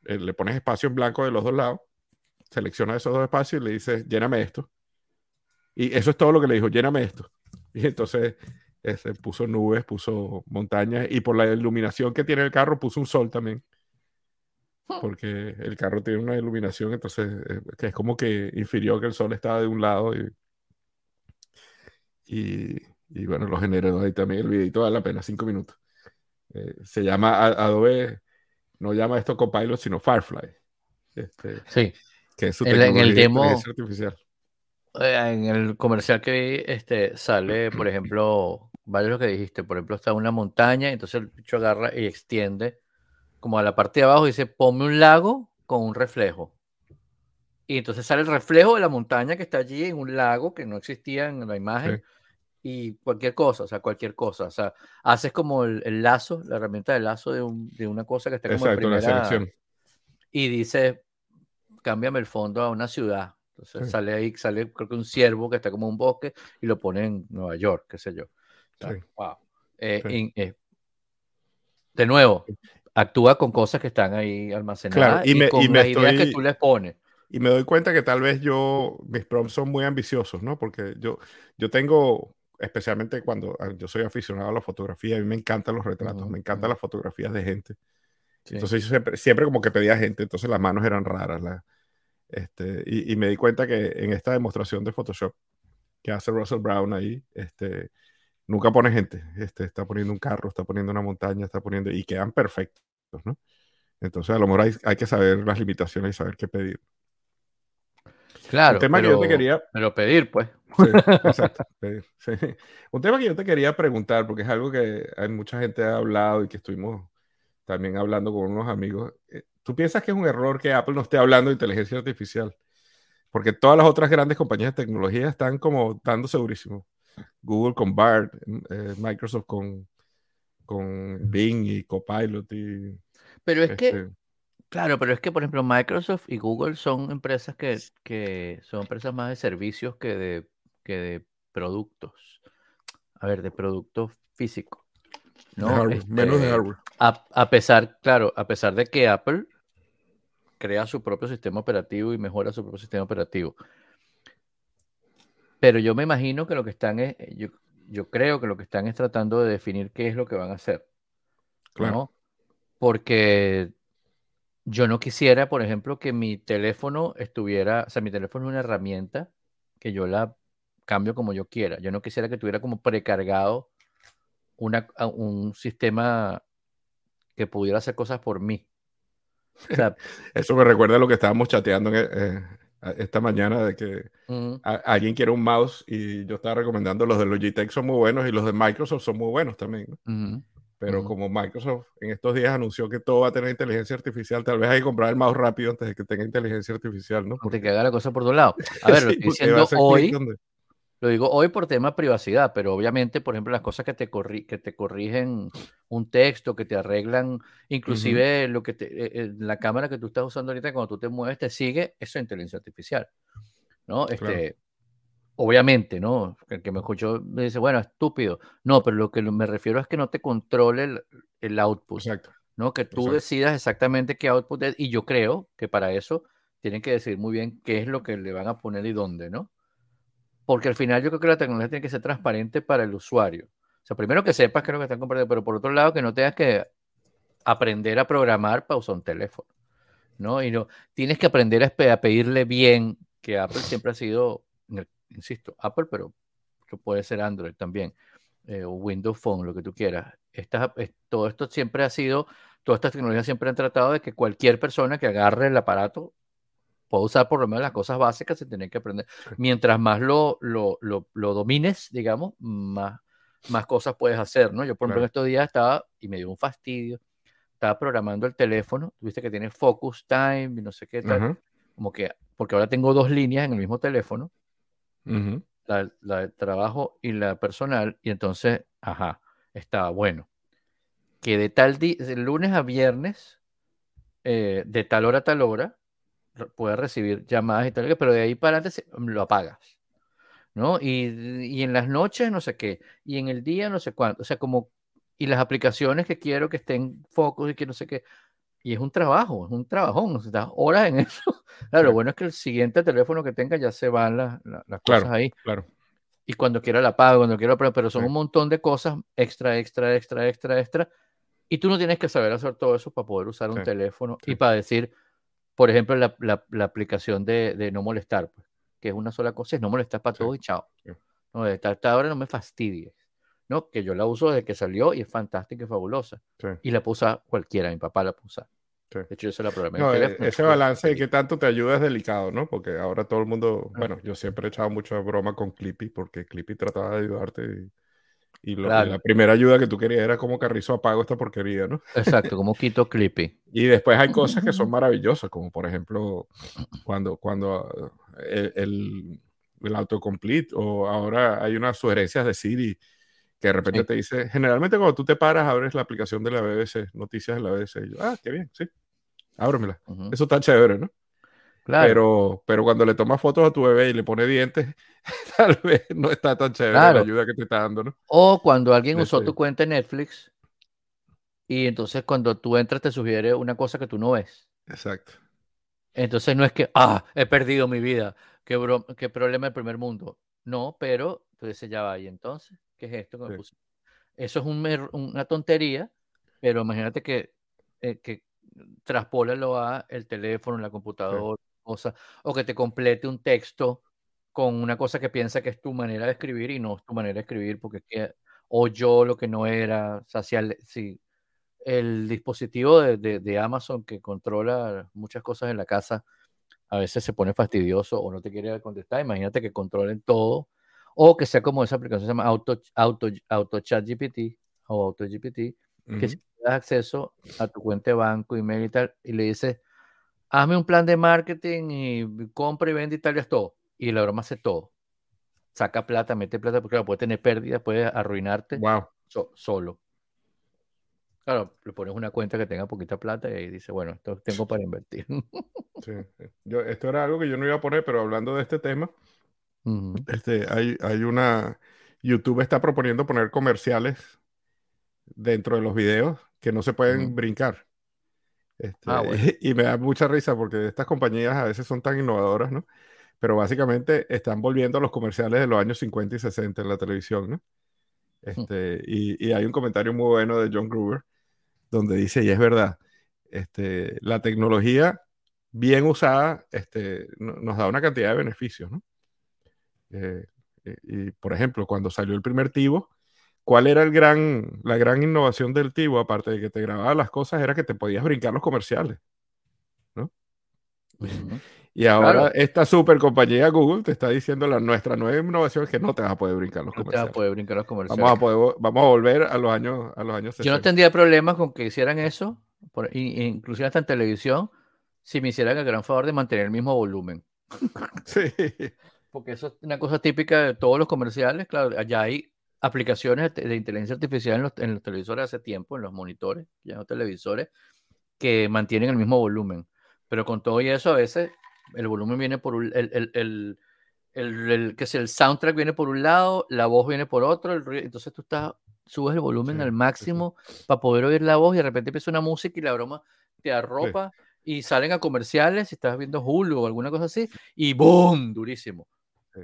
eh, le pones espacio en blanco de los dos lados, selecciona esos dos espacios y le dices, lléname esto. Y eso es todo lo que le dijo, lléname esto. Y entonces ese, puso nubes, puso montañas y por la iluminación que tiene el carro puso un sol también. Hmm. Porque el carro tiene una iluminación, entonces eh, que es como que infirió que el sol estaba de un lado y, y, bueno, lo generó ahí también. El videito vale la pena, cinco minutos. Eh, se llama Adobe, no llama esto Copilot, sino Firefly. Este, sí. Que es su en el demo, artificial. Eh, en el comercial que vi, este, sale, por ejemplo, vale lo que dijiste, por ejemplo, está una montaña, entonces el bicho agarra y extiende como a la parte de abajo y dice, ponme un lago con un reflejo. Y entonces sale el reflejo de la montaña que está allí en un lago que no existía en la imagen. Y cualquier cosa, o sea, cualquier cosa. O sea, haces como el, lazo, la herramienta de lazo de, una cosa que está como Exacto, en primera. Y dice, cámbiame el fondo a una ciudad. Entonces sale ahí, sale creo que un ciervo que está como un bosque y lo pone en Nueva York, qué sé yo. wow. Eh, eh, de nuevo, actúa con cosas que están ahí almacenadas y, con las ideas que tú les pones. Y me doy cuenta que tal vez yo, mis prompts son muy ambiciosos, ¿no? Porque yo, yo tengo, especialmente cuando ah, yo soy aficionado a la fotografía, a mí me encantan los retratos, me encantan las fotografías de gente. Entonces yo siempre, siempre, como que pedía gente, entonces las manos eran raras. La, este, y, me di cuenta que en esta demostración de Photoshop que hace Russell Brown ahí, este, nunca pone gente. Este, está poniendo un carro, está poniendo una montaña, está poniendo. y quedan perfectos, ¿no? Entonces, a lo mejor hay, hay que saber las limitaciones y saber qué pedir. Claro. Un tema que yo te quería. Pero pedir, pues. exacto. Un tema que yo te quería preguntar, porque es algo que hay mucha gente ha hablado y que estuvimos también hablando con unos amigos. ¿Tú piensas que es un error que Apple no esté hablando de inteligencia artificial? Porque todas las otras grandes compañías de tecnología están como dando segurísimo. Google con BART, eh, Microsoft con, con Bing y Copilot. Y, pero es que, este claro, pero es que, por ejemplo, Microsoft y Google son empresas que, que son empresas más de servicios que de, que de productos. A ver, de productos físicos. ¿no? menos de este, hardware. A, a, pesar, claro, a pesar de que Apple crea su propio sistema operativo y mejora su propio sistema operativo. Pero yo me imagino que lo que están es, yo, yo creo que lo que están es tratando de definir qué es lo que van a hacer. Claro. Porque yo no quisiera, por ejemplo, que mi teléfono estuviera, o sea, mi teléfono es una herramienta que yo la cambio como yo quiera. Yo no quisiera que tuviera como precargado una, un sistema que pudiera hacer cosas por mí. Eso me recuerda a lo que estábamos chateando eh, esta mañana de que alguien quiere un mouse y yo estaba recomendando los de Logitech son muy buenos y los de Microsoft son muy buenos también. Pero como Microsoft en estos días anunció que todo va a tener inteligencia artificial, tal vez hay que comprar el mouse rápido antes de que tenga inteligencia artificial, ¿no? Porque que haga la cosa por dos lados. A ver, lo estoy diciendo hoy, lo digo hoy por tema de privacidad, pero obviamente, por ejemplo, las cosas que te, que te corrigen un texto, que te arreglan, inclusive lo que eh, eh, la cámara que tú estás usando ahorita cuando tú te mueves te sigue, eso es inteligencia artificial, ¿no? Este, Obviamente, ¿no? El que me escuchó me dice, bueno, estúpido. No, pero lo que me refiero es que no te controle el, output, Exacto. ¿no? Que tú decidas exactamente qué output es, y yo creo que para eso tienen que decidir muy bien qué es lo que le van a poner y dónde, ¿no? Porque al final yo creo que la tecnología tiene que ser transparente para el usuario. O sea, primero que sepas qué es lo que están compartiendo, pero por otro lado que no tengas que aprender a programar para usar un teléfono, ¿no? Y no, tienes que aprender a, pedirle bien, que Apple siempre ha sido, insisto, Apple, pero puede ser Android también, eh, o Windows Phone, lo que tú quieras. todo esto siempre ha sido, todas estas tecnologías siempre han tratado de que cualquier persona que agarre el aparato puedo usar por lo menos las cosas básicas, se tienen que aprender. Mientras más lo, lo, lo, domines, digamos, más, más cosas puedes hacer, ¿no? Yo, por ejemplo, en estos días estaba, y me dio un fastidio, estaba programando el teléfono, viste que tiene focus time y no sé qué tal, como que, porque ahora tengo dos líneas en el mismo teléfono, la, la, de trabajo y la personal, y entonces, ajá, estaba bueno. Que de tal día, de lunes a viernes, eh, de tal hora a tal hora, puedes recibir llamadas y tal, pero de ahí para adelante se- lo apagas. ¿No? Y, y en las noches no sé qué, y en el día no sé cuánto, o sea, como, y las aplicaciones que quiero que estén focos y que no sé qué, y es un trabajo, es un trabajón, o sea, estás horas en eso. Claro, lo bueno es que el siguiente teléfono que tenga ya se van las, las- las Claro, cosas ahí, claro. y cuando quiera la pago, cuando quiera, pero, pero son Sí. un montón de cosas extra, extra, extra, extra, extra, y tú no tienes que saber hacer todo eso para poder usar un Sí, teléfono y sí. para decir, por ejemplo, la, la- la aplicación de, de no molestar, pues, que es una sola cosa, es no molestar para Sí, todo y chao. sí. No, de esta, esta hora no me fastidies. ¿no? Que yo la uso desde que salió y es fantástica y fabulosa. Sí. Y la usar cualquiera, mi papá la. Sí. De hecho, yo se la en No, el eh, ese balance de qué tanto te ayuda es delicado, ¿no? Porque ahora todo el mundo, Ah. bueno, yo siempre he echado mucha broma con Clippy porque Clippy trataba de ayudarte y, y lo- y Claro. la primera ayuda que tú querías era como Carrizo apago esta porquería, ¿no? Exacto, como quito Clippy. Y después hay cosas que son maravillosas, como por ejemplo cuando, cuando ah, el, el, el autocomplete o ahora hay unas sugerencias de Siri que de repente Sí. te dice, generalmente cuando tú te paras abres la aplicación de la BBC, noticias de la BBC, y yo, ah, qué bien, sí, ábremela. Ujú. Eso está chévere, ¿no? Claro, Pero, pero cuando le tomas fotos a tu bebé y le pone dientes, tal vez no está tan chévere la ayuda que te está dando, ¿no? O cuando alguien usó tu cuenta en Netflix y entonces cuando tú entras te sugiere una cosa que tú no ves. Exacto. Entonces no es que, ah, he perdido mi vida, qué, bro- qué problema del primer mundo. No, pero tú dices, ya va, y entonces, ¿qué es esto que me Sí. puse? Eso es un una tontería, pero imagínate que, eh, que traspólalo a el teléfono, la computadora, cosa, o que te complete un texto con una cosa que piensa que es tu manera de escribir y no es tu manera de escribir, porque es que, o yo lo que no era, o sea, si, al- si el dispositivo de, de- de Amazon que controla muchas cosas en la casa a veces se pone fastidioso o no te quiere contestar, imagínate que controlen todo o que sea como esa aplicación se llama Auto, Auto, Auto Chat GPT o Auto GPT, que Ujú. si le das acceso a tu cuenta de banco, email y tal, y le dices, hazme un plan de marketing y compra y vende y tal, y haz todo. Y la broma hace todo. Saca plata, mete plata, porque claro, puede tener pérdidas, puede arruinarte Wow. so- solo. Claro, le pones una cuenta que tenga poquita plata y ahí dice, bueno, esto tengo para invertir. Sí. Yo, esto era algo que yo no iba a poner, pero hablando de este tema, este, hay, hay una... YouTube está proponiendo poner comerciales dentro de los videos que no se pueden brincar. Este, Ah, bueno. y, me da mucha risa porque estas compañías a veces son tan innovadoras, ¿no? Pero básicamente están volviendo a los comerciales de los años 50 y 60 en la televisión, ¿no? Este, y, y hay un comentario muy bueno de John Gruber donde dice, y es verdad, este, la tecnología bien usada este, no- nos da una cantidad de beneficios, ¿no? Eh, eh, y, por ejemplo, cuando salió el primer Tivo, ¿cuál era el gran, la gran innovación del Tivo? Aparte de que te grababa las cosas, era que te podías brincar los comerciales. Ujú. Y ahora Claro. esta super compañía Google te está diciendo la nuestra nueva innovación es que no te vas a poder brincar los No te vas a comerciales. poder brincar los comerciales. Vamos a, poder, vamos a volver a los años, a los años Yo no 60. tendría problemas con que hicieran eso, por, inclusive hasta en televisión, si me hicieran el gran favor de mantener el mismo volumen. Sí, Porque eso es una cosa típica de todos los comerciales. Claro, allá hay aplicaciones de inteligencia artificial en los, en los televisores hace tiempo, en los monitores, ya no televisores, que mantienen el mismo volumen. Pero con todo y eso, a veces el volumen viene por un, el, el, el, el, que sea, el soundtrack viene por un lado, la voz viene por otro, el ruido- entonces tú estás, subes el volumen Sí, al sí, sí. máximo para poder oír la voz y de repente empieza una música y la broma te arropa y salen a comerciales si estás viendo Hulu o alguna cosa así y ¡boom! Durísimo.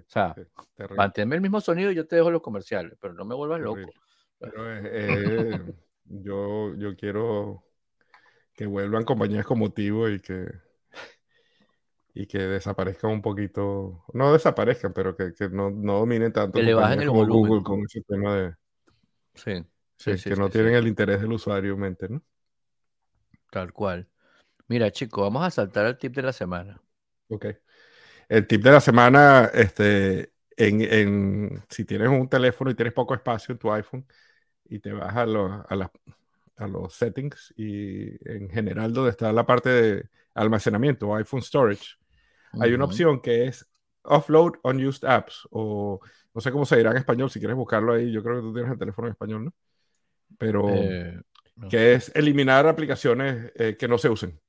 Sí, O sea, sí, terrible, manténme el mismo sonido y yo te dejo los comerciales, pero no me vuelvas loco. Pero, eh, eh, yo, yo quiero que vuelvan compañías como Tivo y que, y que desaparezcan un poquito, no desaparezcan, pero que, que no, no dominen tanto Que le bajen el como volumen. Google con ese tema de Sí, sí, que no tienen el interés del usuario en mente, ¿no? tal cual. Mira, chicos, vamos a saltar al tip de la semana. Ok. El tip de la semana, este, en, en- si tienes un teléfono y tienes poco espacio en tu iPhone y te vas a, lo- a, la- a los settings y en general donde está la parte de almacenamiento iPhone Storage, hay una opción que es Offload Unused Apps o no sé cómo se dirá en español, si quieres buscarlo ahí, yo creo que tú tienes el teléfono en español, ¿no? pero Eh, no que es eliminar aplicaciones eh, que no se usen.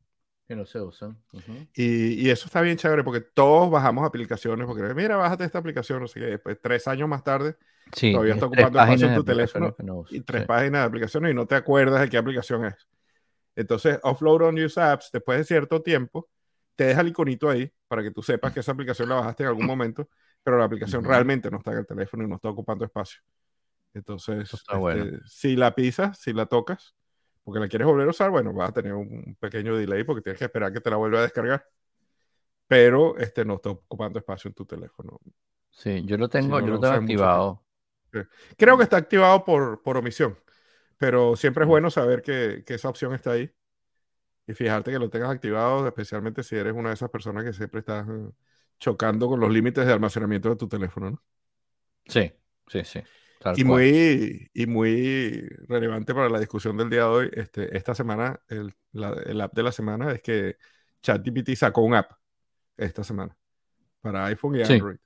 Que no se usan. Ujú. Y, y eso está bien chévere porque todos bajamos aplicaciones porque mira, bájate esta aplicación, no sé qué. Después, tres años más tarde, Sí, Todavía es está ocupando espacio en tu teléfono no uso, y tres sí. páginas de aplicaciones y no te acuerdas de qué aplicación es. Entonces, Offload on Use Apps, después de cierto tiempo, te deja el iconito ahí para que tú sepas que esa aplicación la bajaste en algún momento, pero la aplicación Ujú. realmente no está en el teléfono y no está ocupando espacio. Entonces, este, bueno. si la pisas, si la tocas, porque la quieres volver a usar, bueno, vas a tener un pequeño delay porque tienes que esperar que te la vuelva a descargar. Pero este no está ocupando espacio en tu teléfono. Sí, yo lo tengo, no yo lo tengo mucho activado. Creo que está activado por, por omisión, pero siempre es bueno saber que, que esa opción está ahí y fijarte que lo tengas activado, especialmente si eres una de esas personas que siempre estás eh, chocando con los límites de almacenamiento de tu teléfono. ¿no? Sí, sí, sí. Tal Y cual. muy, y muy relevante para la discusión del día de hoy, este, esta semana, el, la- el app de la semana es que ChatGPT sacó un app esta semana para iPhone y Sí. Android.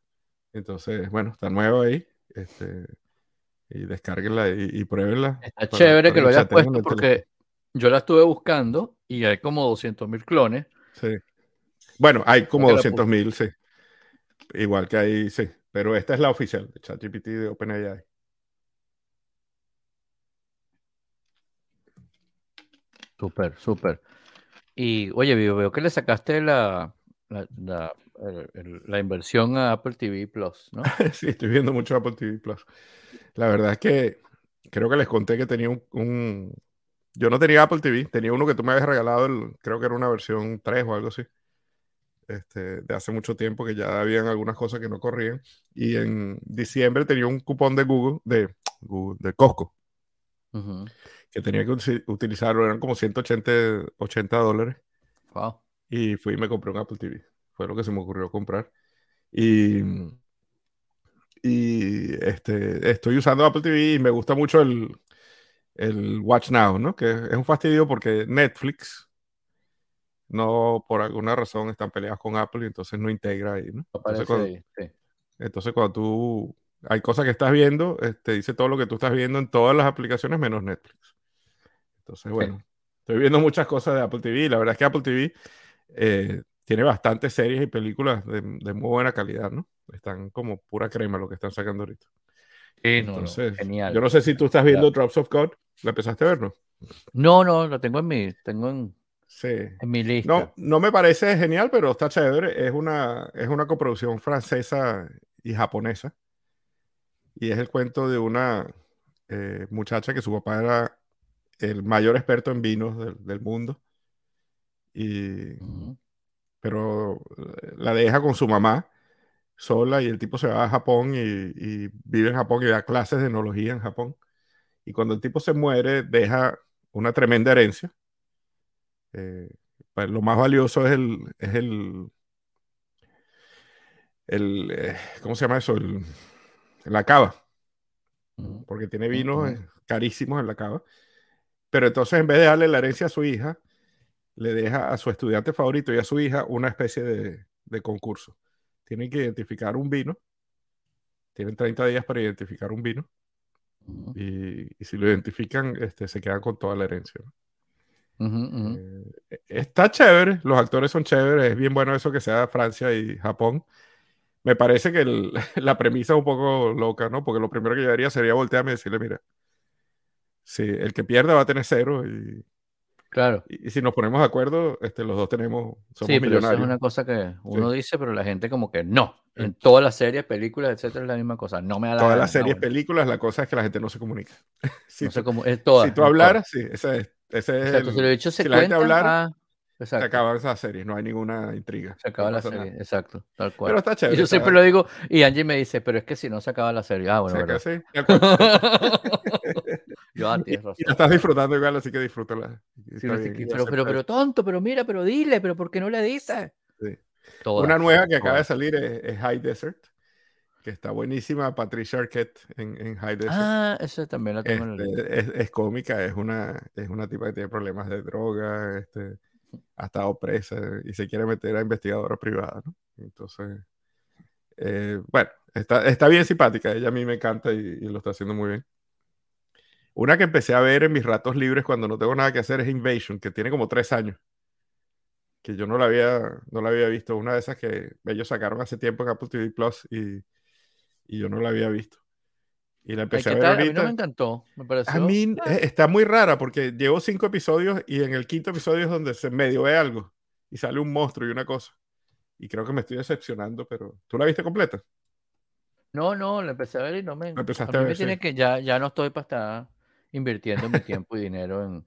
Entonces, bueno, está nuevo ahí. Este, y descárguenla y, y pruébenla. Está para- chévere para que lo hayas puesto porque teléfono. yo la estuve buscando y hay como 200.000 clones. Sí. Bueno, hay como Creo que la 200 mil, sí. Igual que hay, sí. Pero esta es la oficial de ChatGPT de OpenAI. Súper, súper. Y oye, veo, veo que le sacaste la, la, la- el- el- la inversión a Apple TV Plus, ¿no? Sí, estoy viendo mucho Apple TV Plus. La verdad es que creo que les conté que tenía un, un- Yo no tenía Apple TV, tenía uno que tú me habías regalado, el- creo que era una versión 3 o algo así. Este, de hace mucho tiempo que ya habían algunas cosas que no corrían. Y en diciembre tenía un cupón de Google, de, Google, de Costco, Ujú. Que tenía que utilizarlo, eran como 180 80 dólares. Wow. y fui y me compré un Apple TV. Fue lo que se me ocurrió comprar. Y, y este, estoy usando Apple TV y me gusta mucho el, el Watch Now, ¿no? Que es un fastidio porque Netflix no, por alguna razón, están peleados con Apple y entonces no integra ahí, ¿no? Entonces cuando, ahí, sí. entonces cuando tú... Hay cosas que estás viendo, te dice todo lo que tú estás viendo en todas las aplicaciones menos Netflix. Entonces, bueno, estoy viendo muchas cosas de Apple TV la verdad es que Apple TV eh, tiene bastantes series y películas de, de muy buena calidad, ¿no? Están como pura crema lo que están sacando ahorita. Sí, no, no, Entonces, genial. yo no sé si tú estás viendo Drops of God. ¿La empezaste a ver, no? No, no, lo tengo en mi, tengo en, Sí. en mi lista. No, no me parece genial, pero está chévere. Es una, es una coproducción francesa y japonesa. Y es el cuento de una eh, muchacha que su papá era el mayor experto en vinos del, del mundo. Y, pero eh, la deja con su mamá sola y el tipo se va a Japón y, y vive en Japón y da clases de enología en Japón. Y cuando el tipo se muere, deja una tremenda herencia. Eh, pues lo más valioso es el, es el, el eh, ¿cómo se llama eso? El, la cava, porque tiene vinos carísimos en la cava. Pero entonces en vez de darle la herencia a su hija, le deja a su estudiante favorito y a su hija una especie de, de concurso. Tienen que identificar un vino. Tienen 30 días para identificar un vino. Ujú. Y, y si lo identifican, este, se quedan con toda la herencia. ¿no? Ujú, ujú. Eh, está chévere, los actores son chéveres, es bien bueno eso que sea Francia y Japón. Me parece que el- la premisa es un poco loca, ¿no? Porque lo primero que yo haría sería voltearme y decirle, mira, si el que pierda va a tener cero y, Claro. y- y si nos ponemos de acuerdo, este, los dos tenemos, somos Sí, pero eso es millonarios. una cosa que uno Sí. dice, pero la gente como que no. Sí. En todas las series, películas, etcétera, es la misma cosa. No me da la Todas las series, películas, la cosa es que la gente no se comunica. si, No tú, cómo, es todas. si tú hablaras, sí, ese es, ese es Exacto, el- si los bichos se si la gente hablara, ah, se acaban esas series, no hay ninguna intriga. se no acaba la pasa serie, nada. exacto, tal Pero cual. está Y chévere. yo está- siempre lo digo, y Angie me dice, pero es que si no se acaba la serie, ah, bueno, se verdad. sí. yo, ah, Y, tienes y la razón. estás disfrutando igual, así que disfrútala. Sí, no pero, pero, pero tonto, pero mira, pero dile, pero ¿por qué no le dices? Sí. Todas, Una nueva que acaba de salir es, es High Desert, que está buenísima. Patricia Arquette en, en High Desert. Ah, esa también la tengo en la lista. Este, es, es cómica, es una, es una tipa que tiene problemas de droga, este, ha estado presa y se quiere meter a investigadora privada, ¿no? Entonces, eh, bueno, está, está bien simpática, ella a mí me encanta y, y lo está haciendo muy bien. Una que empecé a ver en mis ratos libres cuando no tengo nada que hacer es Invasion, que tiene como tres años. Que yo no la había, no la había visto. Una de esas que ellos sacaron hace tiempo en Apple TV Plus y, y yo no la había visto. Y la empecé a ver ahorita. A mí no me encantó, me pareció. A mí ah. eh, está muy rara porque llevo cinco episodios y en el quinto episodio es donde se medio ve algo y sale un monstruo y una cosa. Y creo que me estoy decepcionando, pero ¿tú la viste completa? No, no, la empecé a ver y no me. La empezaste a a mí ver, me tiene que ya, ya no estoy para estar invirtiendo mi tiempo y dinero en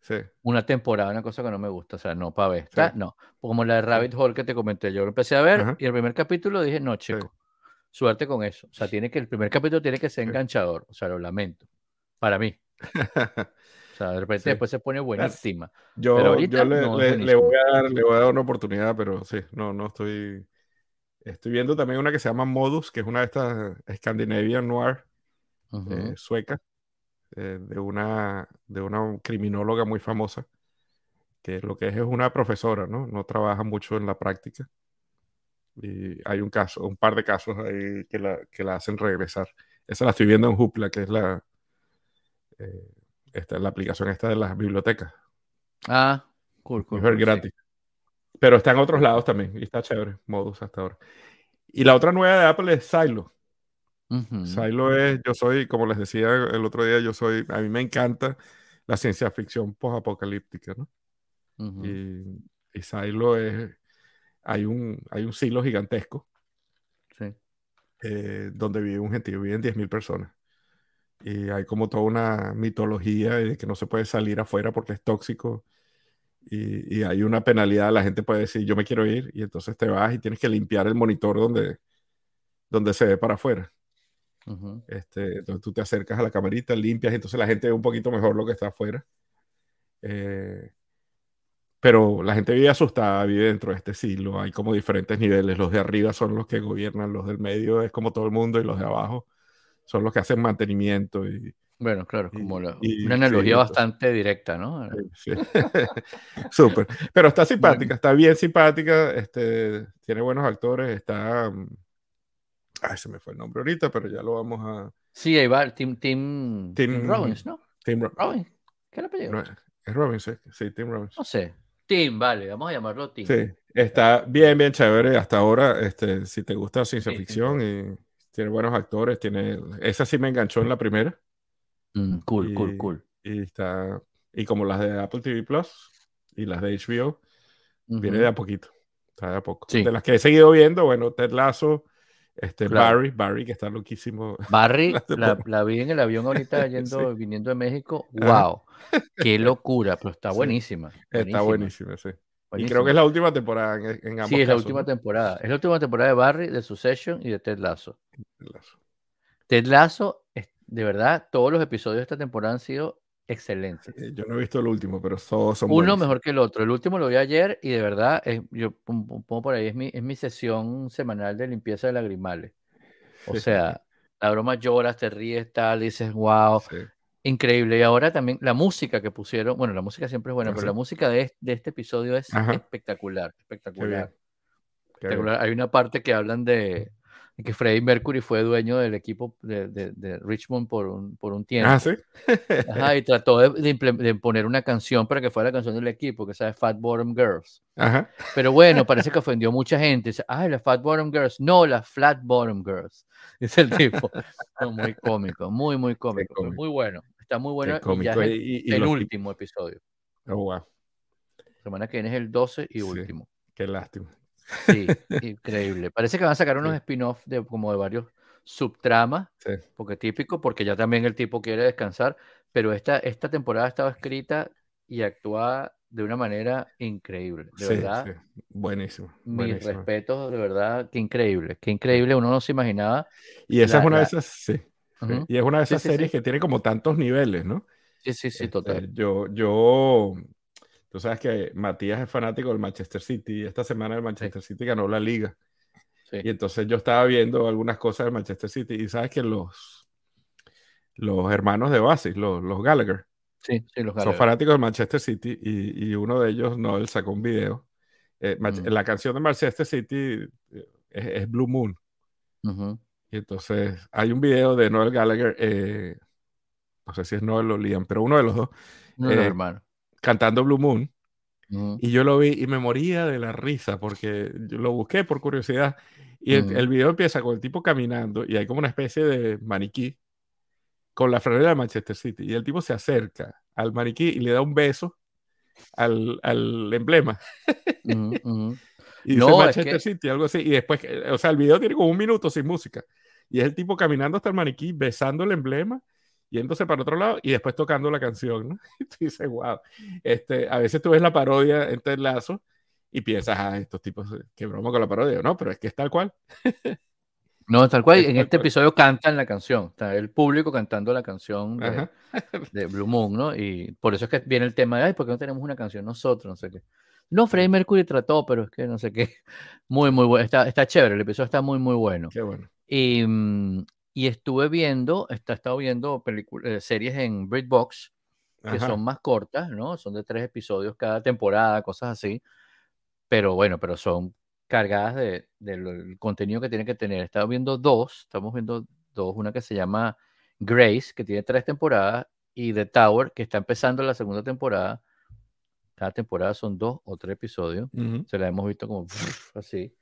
Sí. una temporada, una cosa que no me gusta, o sea, no para ver. Sí. No, como la de Rabbit Hole que te comenté, yo lo empecé a ver Ajá. y el primer capítulo dije, no, chico, suerte con eso. O sea, tiene que, el primer capítulo tiene que ser enganchador, o sea, lo lamento, para mí. O sea, de repente Sí. después se pone buenísima. Yo, Pero ahorita yo le, no, le- es le voy a dar, le voy a dar una oportunidad, pero sí, no, no estoy. Estoy viendo también una que se llama Modus, que es una de estas Scandinavian Noir eh, sueca, eh, de, una, de una criminóloga muy famosa, que lo que es es una profesora, ¿no? No trabaja mucho en la práctica. Y hay un caso, un par de casos ahí que la, que la hacen regresar. Esa la estoy viendo en Hoopla, que es la, eh, esta, la aplicación esta de las bibliotecas. Ah, cool, cool. Es sí. gratis. Pero está en otros lados también y está chévere, Modus hasta ahora. Y la otra nueva de Apple es Silo. Silo es, yo soy, como les decía el otro día, yo soy, a mí me encanta la ciencia ficción post-apocalíptica, ¿no? Y, y Silo es, hay un, hay un silo gigantesco Sí. eh, donde vive un gentío, viven 10.000 personas. Y hay como toda una mitología de que no se puede salir afuera porque es tóxico. Y, y hay una penalidad, la gente puede decir, yo me quiero ir, y entonces te vas y tienes que limpiar el monitor donde, donde se ve para afuera. Ujú. Este, entonces tú te acercas a la camarita, limpias, entonces la gente ve un poquito mejor lo que está afuera. Eh, pero la gente vive asustada, vive dentro de este silo, hay como diferentes niveles, los de arriba son los que gobiernan, los del medio es como todo el mundo y los de abajo son los que hacen mantenimiento y, Bueno, claro, Y- como la- y- una sí, analogía entonces- bastante directa, ¿no? Sí. Súper. Pero está simpática, está bien simpática, este, tiene buenos actores, está... Ay, se me fue el nombre ahorita, pero ya lo vamos a... Sí, ahí va, Tim, Tim, Tim Tim- Robbins, ¿no? Tim Ro- Robbins, ¿qué el apellido? no, es Robbins, sí, sí, Tim Robbins. No sé. Tim, vale, vamos a llamarlo Tim. Sí, está bien, bien chévere hasta ahora. Este, si te gusta ciencia Sí, sí, ficción y tiene buenos actores, tiene... Esa sí me enganchó en la primera. Mm, cool, cool, Y- cool. Y está... Y como las de Apple TV Plus y las de HBO, Viene Ujú. de a poquito. Está de a poco. Sí. De las que he seguido viendo, bueno, Ted Lasso, este, Claro. Barry, Barry, que está loquísimo. Barry, la, vi en el avión ahorita yendo, Sí. viniendo de México. ¡Wow! ¡Qué locura! Pero está Sí. buenísima. Está buenísimo, sí. Y buenísima. creo que es la última temporada en, en ambos Sí, es la última ¿no? temporada. Es la última temporada de Barry, de Succession y de Ted Lasso. Ted Lasso. Ted Lasso, de verdad, todos los episodios de esta temporada han sido excelentes. Eh, Yo no he visto el último, pero todos son Uno mejor que el otro. El último lo vi ayer y de verdad, es- yo pon- pon- pongo por ahí, es mi, es mi sesión semanal de limpieza de lagrimales. O sea, la broma lloras, te ríes, tal, dices, wow, Sí. increíble. Y ahora también la música que pusieron, bueno, la música siempre es buena, Ah, pero la música de, es- de este episodio es Ajá. espectacular, Qué espectacular. bien. Qué bien. espectacular. Hay una parte que hablan de que Freddie Mercury fue dueño del equipo de, de- de Richmond por un, por un tiempo. Ah, sí. Ajá, y trató de, de poner una canción para que fuera la canción del equipo, que sabe Fat Bottom Girls. Ajá. Pero bueno, parece que ofendió a mucha gente. Dice, ay, las Fat Bottom Girls. No, las Flat Bottom Girls. Dice el tipo. No, muy cómico, muy, muy cómico. Muy bueno. Está muy bueno. Y ya es el, Y- y- y el los último episodio. Oh, wow. La semana que viene es el 12 y Sí. último. Qué lástima. Sí, increíble. Parece que van a sacar unos Sí. spin-off de como de varios subtramas, Sí. porque típico, porque ya también el tipo quiere descansar, pero esta, esta temporada estaba escrita y actuada de una manera increíble. De Sí, verdad, sí. Buenísimo. mis buenísimo. respetos, de verdad, qué increíble, qué increíble, uno no se imaginaba. Y esa La- es una de la- esas, sí. sí. Ujú. Y es una de esas series que tiene como tantos niveles, ¿no? Sí, sí, sí, Este, total. yo, yo, tú sabes que Matías es fanático del Manchester City y esta semana el Manchester City ganó la liga. Sí. Y entonces yo estaba viendo algunas cosas del Manchester City y sabes que los, los hermanos de Oasis, los, los Gallagher, Sí, son fanáticos del Manchester City y, y uno de ellos, Noel, sacó un video. Eh, Mm. La canción de Manchester City eh, es, es Blue Moon. Y entonces hay un video de Noel Gallagher eh, no sé si es Noel o Liam, pero uno de los dos, no, eh, hermano. Cantando Blue Moon. Y yo lo vi y me moría de la risa porque yo lo busqué por curiosidad. Y el, el video empieza con el tipo caminando y hay como una especie de maniquí con la franela de Manchester City. Y el tipo se acerca al maniquí y le da un beso al, al emblema. Y dice No, es Manchester que- City, algo así. Y después, o sea, el video tiene como un minuto sin música. Y es el tipo caminando hasta el maniquí, besando el emblema, yéndose para otro lado y después tocando la canción, ¿no? Y tú dices, wow. Este, a veces tú ves la parodia en Ted Lasso y piensas, ah, estos tipos, eh, qué broma con la parodia. No, pero es que es tal cual. No, tal cual. Es En tal este cual. episodio cantan la canción. Está el público cantando la canción de Blue Moon, ¿no? Y por eso es que viene el tema de, ay, ¿por qué no tenemos una canción nosotros? No sé qué. No, Freddie Mercury trató, pero es que no sé qué. Muy, muy bueno. Está, está chévere, el episodio está muy, muy bueno. Qué bueno. Y, mm, y estuve viendo, está, estado viendo eh, series en BritBox que Ajá. son más cortas, ¿no? Son de tres episodios cada temporada, cosas así. Pero bueno, pero son cargadas de, del contenido que tiene que tener. He estado viendo dos, estamos viendo dos, una que se llama Grace, que tiene tres temporadas, y The Tower, que está empezando la segunda temporada. Cada temporada son dos o tres episodios. Ujú. Se la hemos visto como así.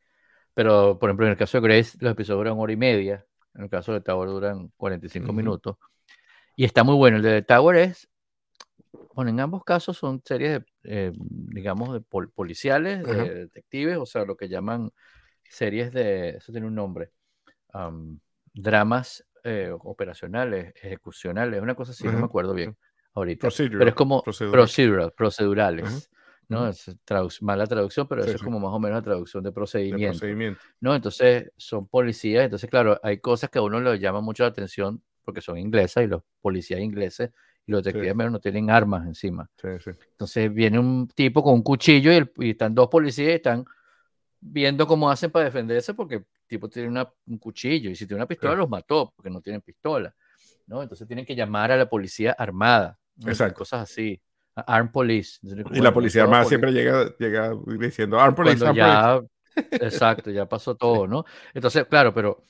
Pero, por ejemplo, en el caso de Grace, los episodios duran hora y media. En el caso de The Tower duran 45 Ujú. minutos. Y está muy bueno. El de The Tower es, bueno, en ambos casos son series, de, eh, digamos, de pol- policiales, de Ajá. detectives, o sea, lo que llaman series de, eso tiene un nombre, am, dramas eh, operacionales, ejecucionales, una cosa así, no me acuerdo bien ahorita. Procedural, Pero es como procedural, procedurales. ¿No? Es traduc- mala traducción, pero Sí, eso es como más o menos la traducción de De procedimiento. ¿no? Entonces son policías, entonces claro, hay cosas que a uno le llama mucho la atención porque son inglesas y los policías ingleses y los detectives Sí. no tienen armas encima. Sí, sí. Entonces viene un tipo con un cuchillo y, el- y están dos policías y están viendo cómo hacen para defenderse porque el tipo tiene una- un cuchillo y si tiene una pistola los mató porque no tienen pistola, ¿no? Entonces tienen que llamar a la policía armada, ¿no? Exacto. cosas así. A Armed Police. Entonces, Y la policía armada siempre llega, llega diciendo, Arm Police, cuando Arm Police". ya, exacto, ya pasó todo, ¿no? Entonces, claro, pero,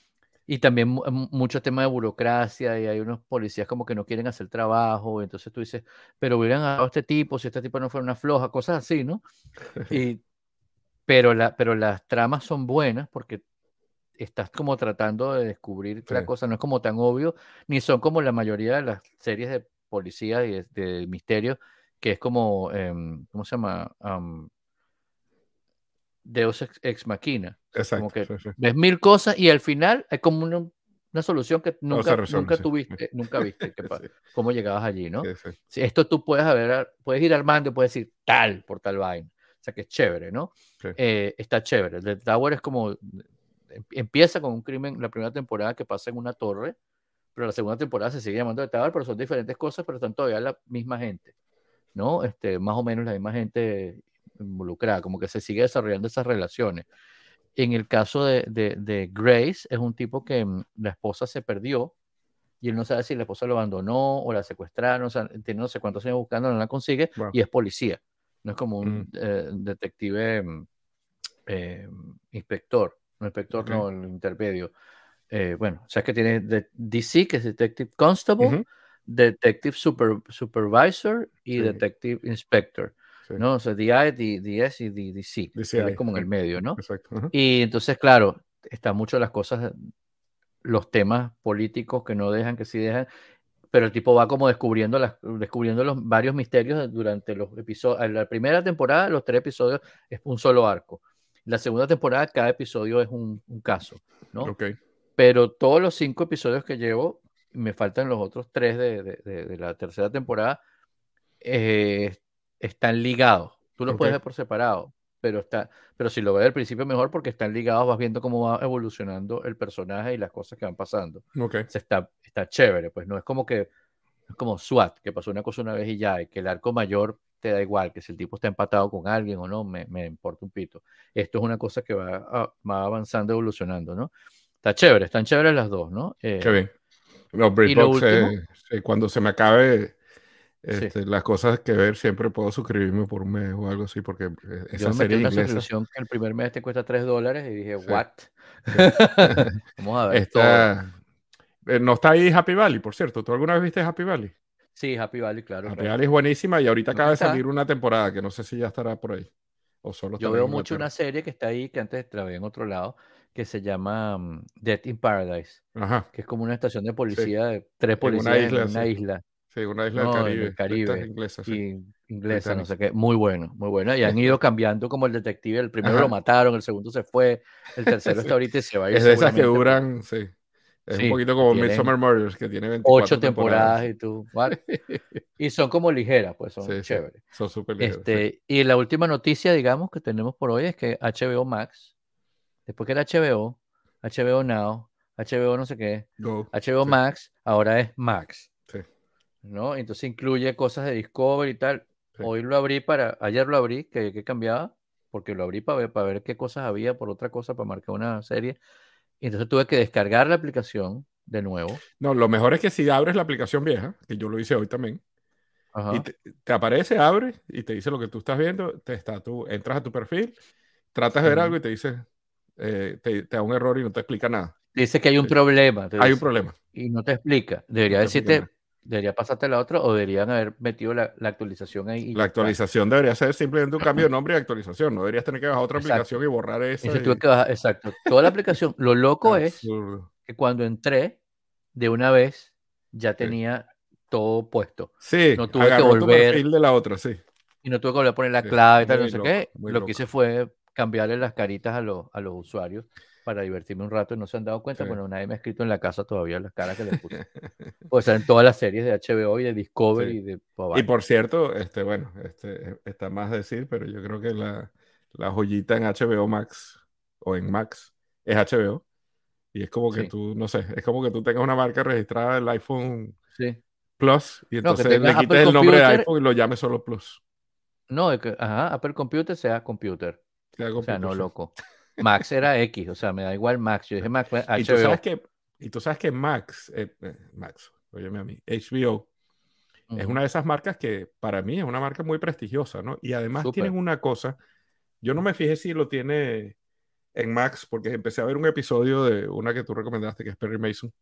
y también mu- mu- mucho tema de burocracia y hay unos policías como que no quieren hacer trabajo, entonces tú dices, pero hubieran agarrado a este tipo, si este tipo no fuera una floja, cosas así, ¿no? Y, pero, la, pero las tramas son buenas porque estás como tratando de descubrir la Sí. cosa, no es como tan obvio, ni son como la mayoría de las series de policía y de, de misterio, que es como, em, ¿cómo se llama? Am, Deus ex, ex machina. Exacto. Como que sí, sí. ves mil cosas y al final hay como una, una solución que nunca, resuelve, nunca sí. tuviste, nunca viste que cómo llegabas allí, ¿no? Si esto tú puedes haber, puedes ir armando y puedes decir tal por tal vaina. O sea que es chévere, ¿no? Eh, está chévere. De Tower es como em- empieza con un crimen, la primera temporada que pasa en una torre, pero la segunda temporada se sigue llamando de Tower, pero son diferentes cosas, pero están todavía la misma gente, ¿no? Este, más o menos la misma gente involucrada, como que se sigue desarrollando esas relaciones. En el caso de, de- de Grace, es un tipo que mm, la esposa se perdió y él no sabe si la esposa lo abandonó o la secuestraron, o sea, tiene no sé cuántos años buscando, no la consigue Wow. y es policía, no es como un Mm. eh, detective mm, eh, inspector, no inspector, Ok. no, el intermedio. Eh, bueno, o sea, que tiene de- DC, que es Detective Constable, Ujú. Detective super, Supervisor y Sí. Detective Inspector, Sí. ¿no? O sea, DI, DS y D- DC, DCI, él es como en el medio, ¿no? Exacto. ajá. Y entonces, claro, están mucho las cosas, los temas políticos que no dejan, que sí dejan, pero el tipo va como descubriendo, las, descubriendo los varios misterios durante los episodios. La primera temporada, los tres episodios es un solo arco. La segunda temporada, cada episodio es un, un caso, ¿no? Ok. Pero todos los cinco episodios que llevo, me faltan los otros tres de, de- de- de la tercera temporada, eh, están ligados. Tú los Ok. puedes ver por separado, pero, está, pero si lo ves al principio mejor porque están ligados, vas viendo cómo va evolucionando el personaje y las cosas que van pasando. Ok. O sea, está, está chévere, pues no es como que es como SWAT, que pasó una cosa una vez y ya, y que el arco mayor te da igual, que si el tipo está empatado con alguien o no, me, me importa un pito. Esto es una cosa que va, a- va avanzando, evolucionando, ¿no? Está chévere, están chéveres las dos, ¿no? Eh, Qué bien. No, lo BritBox, eh, cuando se me acabe Sí. este, las cosas que ver, siempre puedo suscribirme por un mes o algo así, porque yo esa metí serie una inglesa suscripción que el primer mes te cuesta 3 dólares y dije, Sí. ¿what? Vamos a ver eh, no está ahí Happy Valley, por cierto. ¿Tú alguna vez viste Happy Valley? Sí, Happy Valley, claro. Happy claro. Valley es buenísima y ahorita acaba de salir una temporada que no sé si ya estará por ahí. O solo Yo veo mucho una serie que está ahí, que antes la veía en otro lado, que se llama mm, Death in Paradise, Ajá. que es como una estación de policía de tres En una policías en una sí. isla. Sí, una isla No, del Caribe. Caribe. inglesas, sí. inglesa, no sé qué, muy bueno, muy bueno. Y han ido cambiando como el detective, el primero Ajá. lo mataron, el segundo se fue, el tercero Sí. está ahorita y se va a ir Es de esas que por duran, sí. Es Sí, un poquito como Midsommar Murders, que tiene 24 ocho temporadas sí. y tú, ¿what? y son como ligeras, pues son Sí, sí. chéveres. Son súper ligeros, sí. Este, y la última noticia, digamos, que tenemos por hoy es que HBO Max, después que era HBO, HBO Now, HBO no sé qué, Go. HBO. Max, ahora es Max. ¿no? Entonces incluye cosas de Discovery y tal. Hoy lo abrí para, ayer lo abrí, que, que cambiaba, porque lo abrí para ver, para ver qué cosas había por otra cosa, para marcar una serie. Y entonces tuve que descargar la aplicación de nuevo. No, lo mejor es que si abres la aplicación vieja, que yo lo hice hoy también, Ajá. y te, te aparece, abre y te dice lo que tú estás viendo, te está, tú entras a tu perfil, tratas de ver algo y te dice, eh, te, te da un error y no te explica nada. Dice que hay un Sí. problema. Hay un problema. Y no te explica. Debería No decirte, debería pasarte la otra o deberían haber metido la, la actualización ahí. y La está. actualización debería ser simplemente un cambio de nombre y actualización. No deberías tener que bajar otra Exacto. aplicación y borrar esa. Dice, y- tuve que bajar- exacto. Toda la aplicación. Lo loco es que cuando entré, de una vez, ya tenía todo puesto. Sí, No tuve que tu volver. de la otra, sí. Y no tuve que volver a poner la Sí, clave y tal, no sé loco, qué. Lo loco. que hice fue cambiarle las caritas a los, a los usuarios para divertirme un rato y no se han dado cuenta. Sí. Bueno, nadie me ha escrito en la casa todavía las caras que le puse. Pues salen todas las series de HBO y de Discovery Sí. y de Y Bobby. por cierto, este, bueno, este, está más decir, pero yo creo que la, la joyita en HBO Max o en Max es HBO. Y es como que Sí. tú, no sé, es como que tú tengas una marca registrada del iPhone Sí. Plus y No, entonces le quites Apple el nombre de iPhone y lo llames solo Plus. No, de que, ajá, Apple Computer sea computer. Sea O sea, no sí. loco. Max era X, o sea, me da igual Max. Yo dije Max, Y tú sabes que, y tú sabes que Max, eh, eh, Max, óyeme a mí, HBO, es una de esas marcas que para mí es una marca muy prestigiosa, ¿no? Y además Súper. tienen una cosa, yo no me fijé si lo tiene en Max, porque empecé a ver un episodio de una que tú recomendaste, que es Perry Mason.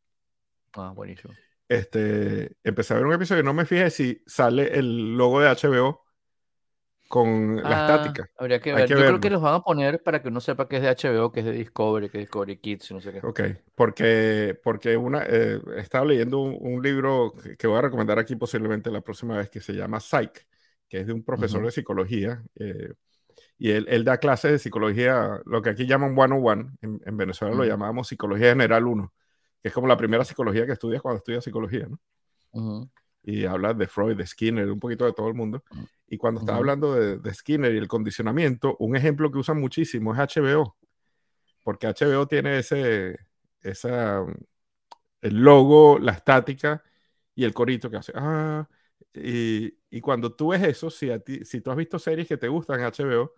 Ah, buenísimo. Este, empecé a ver un episodio y no me fijé si sale el logo de HBO con la Ah, estática. Habría que ver. que Yo creo que los van a poner para que uno sepa que es de HBO, que es de Discovery, que es Discovery Kids, no sé qué. Ok, porque, porque una, eh, estaba leyendo un, un libro que, voy a recomendar aquí posiblemente la próxima vez, que se llama Psych, que es de un profesor de psicología, eh, y él, él da clases de psicología, lo que aquí llaman 101, en, en Venezuela lo llamábamos psicología general 1, que es como la primera psicología que estudias cuando estudias psicología, ¿no? Y habla de Freud, de Skinner, un poquito de todo el mundo. Y cuando estaba Ujú. hablando de, de Skinner y el condicionamiento, un ejemplo que usan muchísimo es HBO, porque HBO tiene ese, esa, el logo, la estática y el corito que hace. Ah, y, y cuando tú ves eso, si, a ti, si tú has visto series que te gustan en HBO,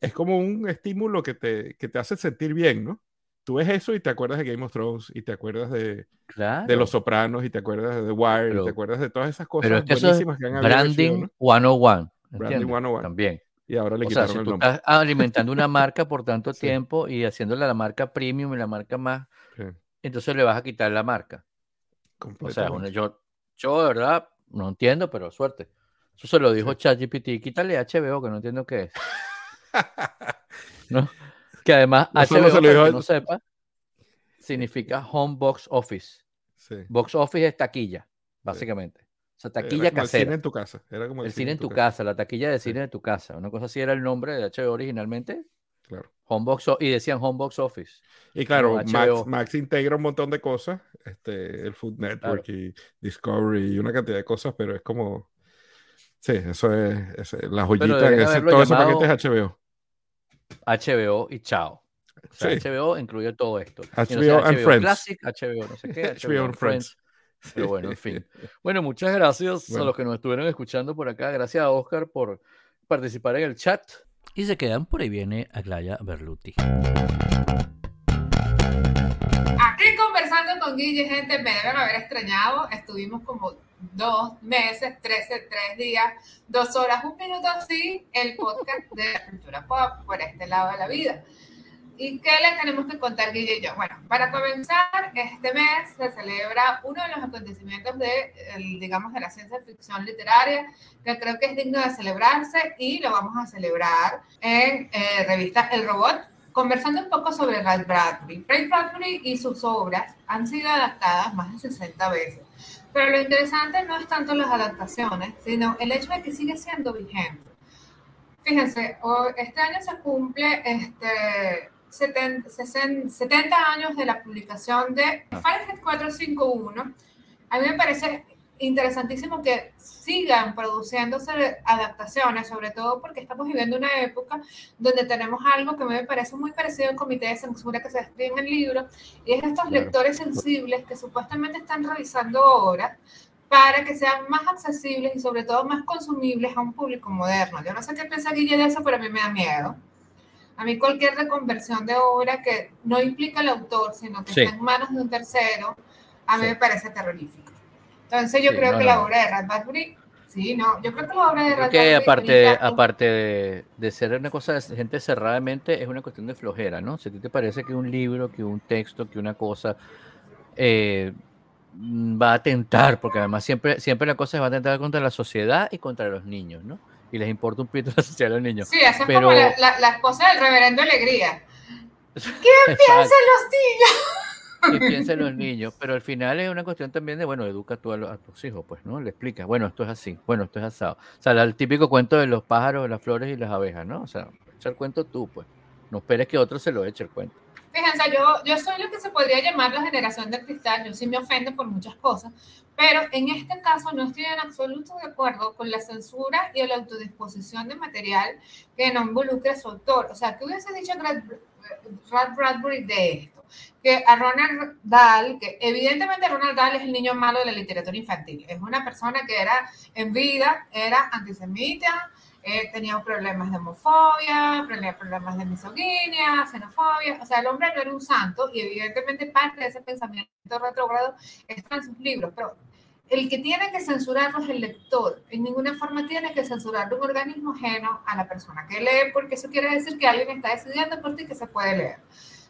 es como un estímulo que te, que te hace sentir bien, ¿no? Tú ves eso y te acuerdas de Game of Thrones y te acuerdas de, de Claro. Los Sopranos y te acuerdas de The Wire y Pero- te acuerdas de todas esas cosas Pero es que eso es buenísimas que han habido branding ¿no? 101. Branding ¿entiendes? 101. También. Y ahora le O sea, quitaron si el tú nombre. estás alimentando una marca por tanto Sí. tiempo y haciéndole la marca premium y la marca más, Sí, entonces le vas a quitar la marca. O sea, bueno, yo, yo de verdad no entiendo, pero suerte. Eso se lo dijo Sí. ChatGPT, quítale HBO, que no entiendo qué es. ¿No? Que además No HBO, se para el que no sepa, significa Home Box Office. Sí. Box Office es taquilla, básicamente. O sea, Era taquilla como el cine casera. en tu casa. Era como El cine en tu casa, la taquilla de Sí. cine de tu casa. Una cosa así era el nombre de HBO originalmente. Claro. Homebox y decían Homebox Office. Y claro, Max. Max integra un montón de cosas, este, el Food Network y Discovery y una cantidad de cosas, pero es como, sí, eso es, es la joyita, en ese, todo ese llamado- paquete es HBO. HBO y chao. O sea, Sí. HBO incluye todo esto. Y no sé, HBO and Friends. Classic, HBO no sé qué, HBO and Friends. Pero bueno, en fin. Bueno, muchas gracias a los que nos estuvieron escuchando por acá. Gracias a Oscar por participar en el chat. Y se quedan por ahí viene Aglaya Berluti. Aquí conversando con Guille, gente, me deben haber extrañado. Estuvimos como dos meses, trece, tres días, dos horas, un minuto así, el podcast de cultura pop por este lado de la vida. ¿Y qué les tenemos que contar, Guille y yo? Bueno, para comenzar, este mes se celebra uno de los acontecimientos de, digamos, de la ciencia ficción literaria, que creo que es digno de celebrarse y lo vamos a celebrar en eh, revista El Robot, conversando un poco sobre Ray Bradbury. Ray Bradbury y sus obras han sido adaptadas más de 60 veces. Pero lo interesante no es tanto las adaptaciones, sino el hecho de que sigue siendo vigente. Fíjense, este año se cumple este, 70, 70 años de la publicación de Fahrenheit 451. A mí me parece interesantísimo que sigan produciéndose adaptaciones, sobre todo porque estamos viviendo una época donde tenemos algo que me parece muy parecido al comité de censura que se describe en el libro, y es estos lectores sensibles que supuestamente están revisando obras para que sean más accesibles y sobre todo más consumibles a un público moderno. Yo no sé qué piensa Guille de eso, pero a mí me da miedo. A mí cualquier reconversión de obra que no implica al autor, sino que está en manos de un tercero, a mí me parece terrorífico. Entonces yo creo que la obra de Rat Bradbury, sí, no, yo creo que la obra de Rat que aparte, aparte de, de, ser una cosa de gente cerradamente, es una cuestión de flojera, ¿no? Si a ti te parece que un libro, que un texto, que una cosa eh, va a atentar, porque además siempre, siempre la cosa va a atentar contra la sociedad y contra los niños, ¿no? y les importa un pito la sociedad a los niños. Sí, esa es como la, la, esposa del reverendo Alegría. ¿Qué piensan los niños? ¿Qué piensan los niños? Pero al final es una cuestión también de, bueno, educa tú a, tus hijos, pues, ¿no? Le explicas, bueno, esto es así, bueno, esto es asado. O sea, el típico cuento de los pájaros, las flores y las abejas, ¿no? O sea, echa el cuento tú, pues. No esperes que otro se lo eche el cuento. Fíjense, yo, yo soy lo que se podría llamar la generación del cristal, yo sí me ofendo por muchas cosas, pero en este caso no estoy en absoluto de acuerdo con la censura y la autodisposición de material que no involucre a su autor. O sea, ¿qué hubiese dicho Rad Bradbury de esto? Que a Ronald Dahl, que evidentemente Ronald Dahl es el niño malo de la literatura infantil, es una persona que era en vida, era antisemita, eh, tenía problemas de homofobia, problemas de misoginia, xenofobia, o sea, el hombre no era un santo y evidentemente parte de ese pensamiento retrógrado está en sus libros, pero el que tiene que censurarlo es el lector, en ninguna forma tiene que censurar un organismo ajeno a la persona que lee, porque eso quiere decir que alguien está decidiendo por ti que se puede leer.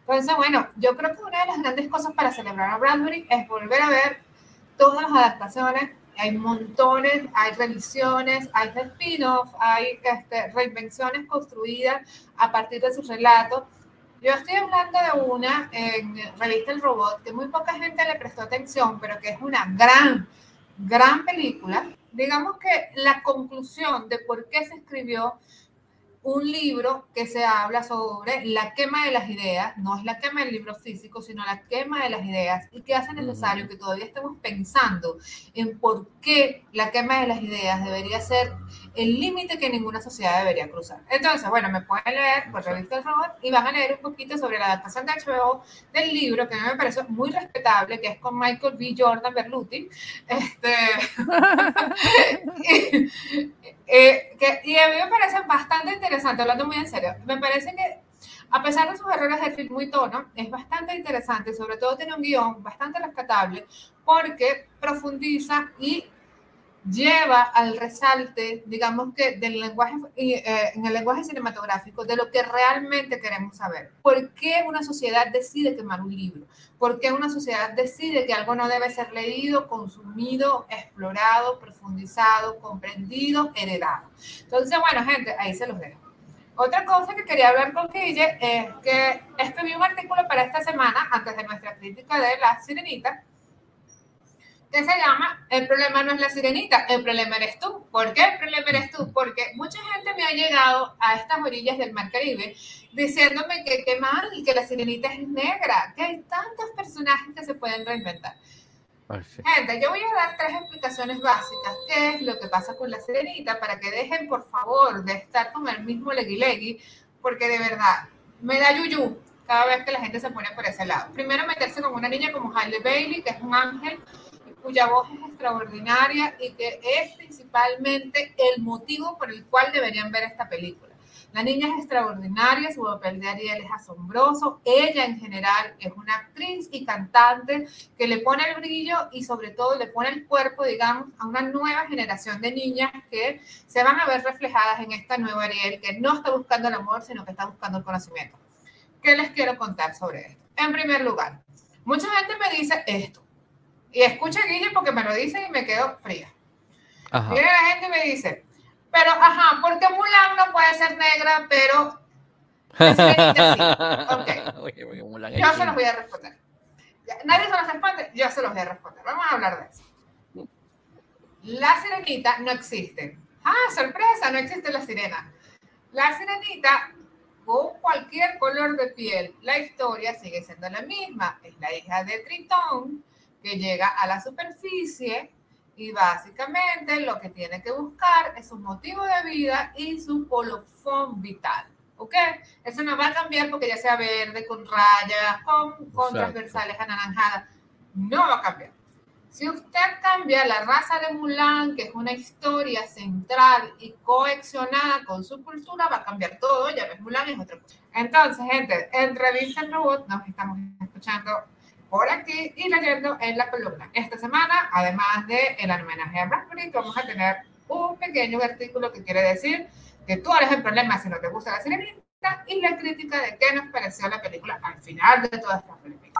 Entonces, bueno, yo creo que una de las grandes cosas para celebrar a Bradbury es volver a ver todas las adaptaciones hay montones, hay revisiones, hay spin-off, hay este, reinvenciones construidas a partir de sus relatos. Yo estoy hablando de una en Revista El Robot que muy poca gente le prestó atención, pero que es una gran, gran película. Digamos que la conclusión de por qué se escribió un libro que se habla sobre la quema de las ideas, no es la quema del libro físico, sino la quema de las ideas y que hace necesario que todavía estemos pensando en por qué la quema de las ideas debería ser el límite que ninguna sociedad debería cruzar. Entonces, bueno, me pueden leer por Revista del Robot y van a leer un poquito sobre la adaptación de HBO del libro, que a mí me parece muy respetable, que es con Michael B. Jordan Berluti. Este, Eh, y a mí me parece bastante interesante, hablando muy en serio, me parece que a pesar de sus errores de ritmo y tono, es bastante interesante, sobre todo tiene un guion bastante rescatable, porque profundiza y lleva al resalte, digamos que del lenguaje, eh, en el lenguaje cinematográfico, de lo que realmente queremos saber. ¿Por qué una sociedad decide quemar un libro? ¿Por qué una sociedad decide que algo no debe ser leído, consumido, explorado, profundizado, comprendido, heredado? Entonces, bueno, gente, ahí se los dejo. Otra cosa que quería hablar con Guille es que escribí un artículo para esta semana, antes de nuestra crítica de La Sirenita, que se llama El problema no es la sirenita, el problema eres tú. ¿Por qué el problema eres tú? Porque mucha gente me ha llegado a estas orillas del Mar Caribe diciéndome que qué mal, que la sirenita es negra, que hay tantos personajes que se pueden reinventar. Gente, yo voy a dar tres explicaciones básicas. ¿Qué es lo que pasa con la sirenita? Para que dejen, por favor, de estar con el mismo legui porque de verdad me da yuyu cada vez que la gente se pone por ese lado. Primero, meterse con una niña como Halle Bailey, que es un ángel cuya voz es extraordinaria y que es principalmente el motivo por el cual deberían ver esta película. La niña es extraordinaria, su papel de Ariel es asombroso, ella en general es una actriz y cantante que le pone el brillo y sobre todo le pone el cuerpo, digamos, a una nueva generación de niñas que se van a ver reflejadas en esta nueva Ariel que no está buscando el amor, sino que está buscando el conocimiento. ¿qué les quiero contar sobre esto? En primer lugar, mucha gente me dice esto. Y escucha Guille porque me lo dice y me quedo fría. Ajá. Viene la gente y me dice, pero, ajá, ¿por qué Mulan no puede ser negra, pero la sí? Ok. Yo se los voy a responder. Nadie se los responde, yo se los voy a responder. Vamos a hablar de eso. La sirenita no existe. Ah, sorpresa, no existe la sirena. La sirenita, con cualquier color de piel, la historia sigue siendo la misma. Es la hija de Tritón que llega a la superficie y básicamente lo que tiene que buscar es un motivo de vida y su colofón vital. ¿Ok? Eso no va a cambiar porque ya sea verde, con rayas, con, con transversales anaranjadas. No va a cambiar. Si usted cambia la raza de Mulan, que es una historia central y coleccionada con su cultura, va a cambiar todo. Ya ves, Mulan es otra cosa. Entonces, gente, en Revista Robot nos estamos escuchando por aquí y leyendo en la columna. Esta semana, además de el homenaje a Bradbury, vamos a tener un pequeño artículo que quiere decir que tú eres el problema si no te gusta la sirenita y la crítica de qué nos pareció la película al final de toda esta película.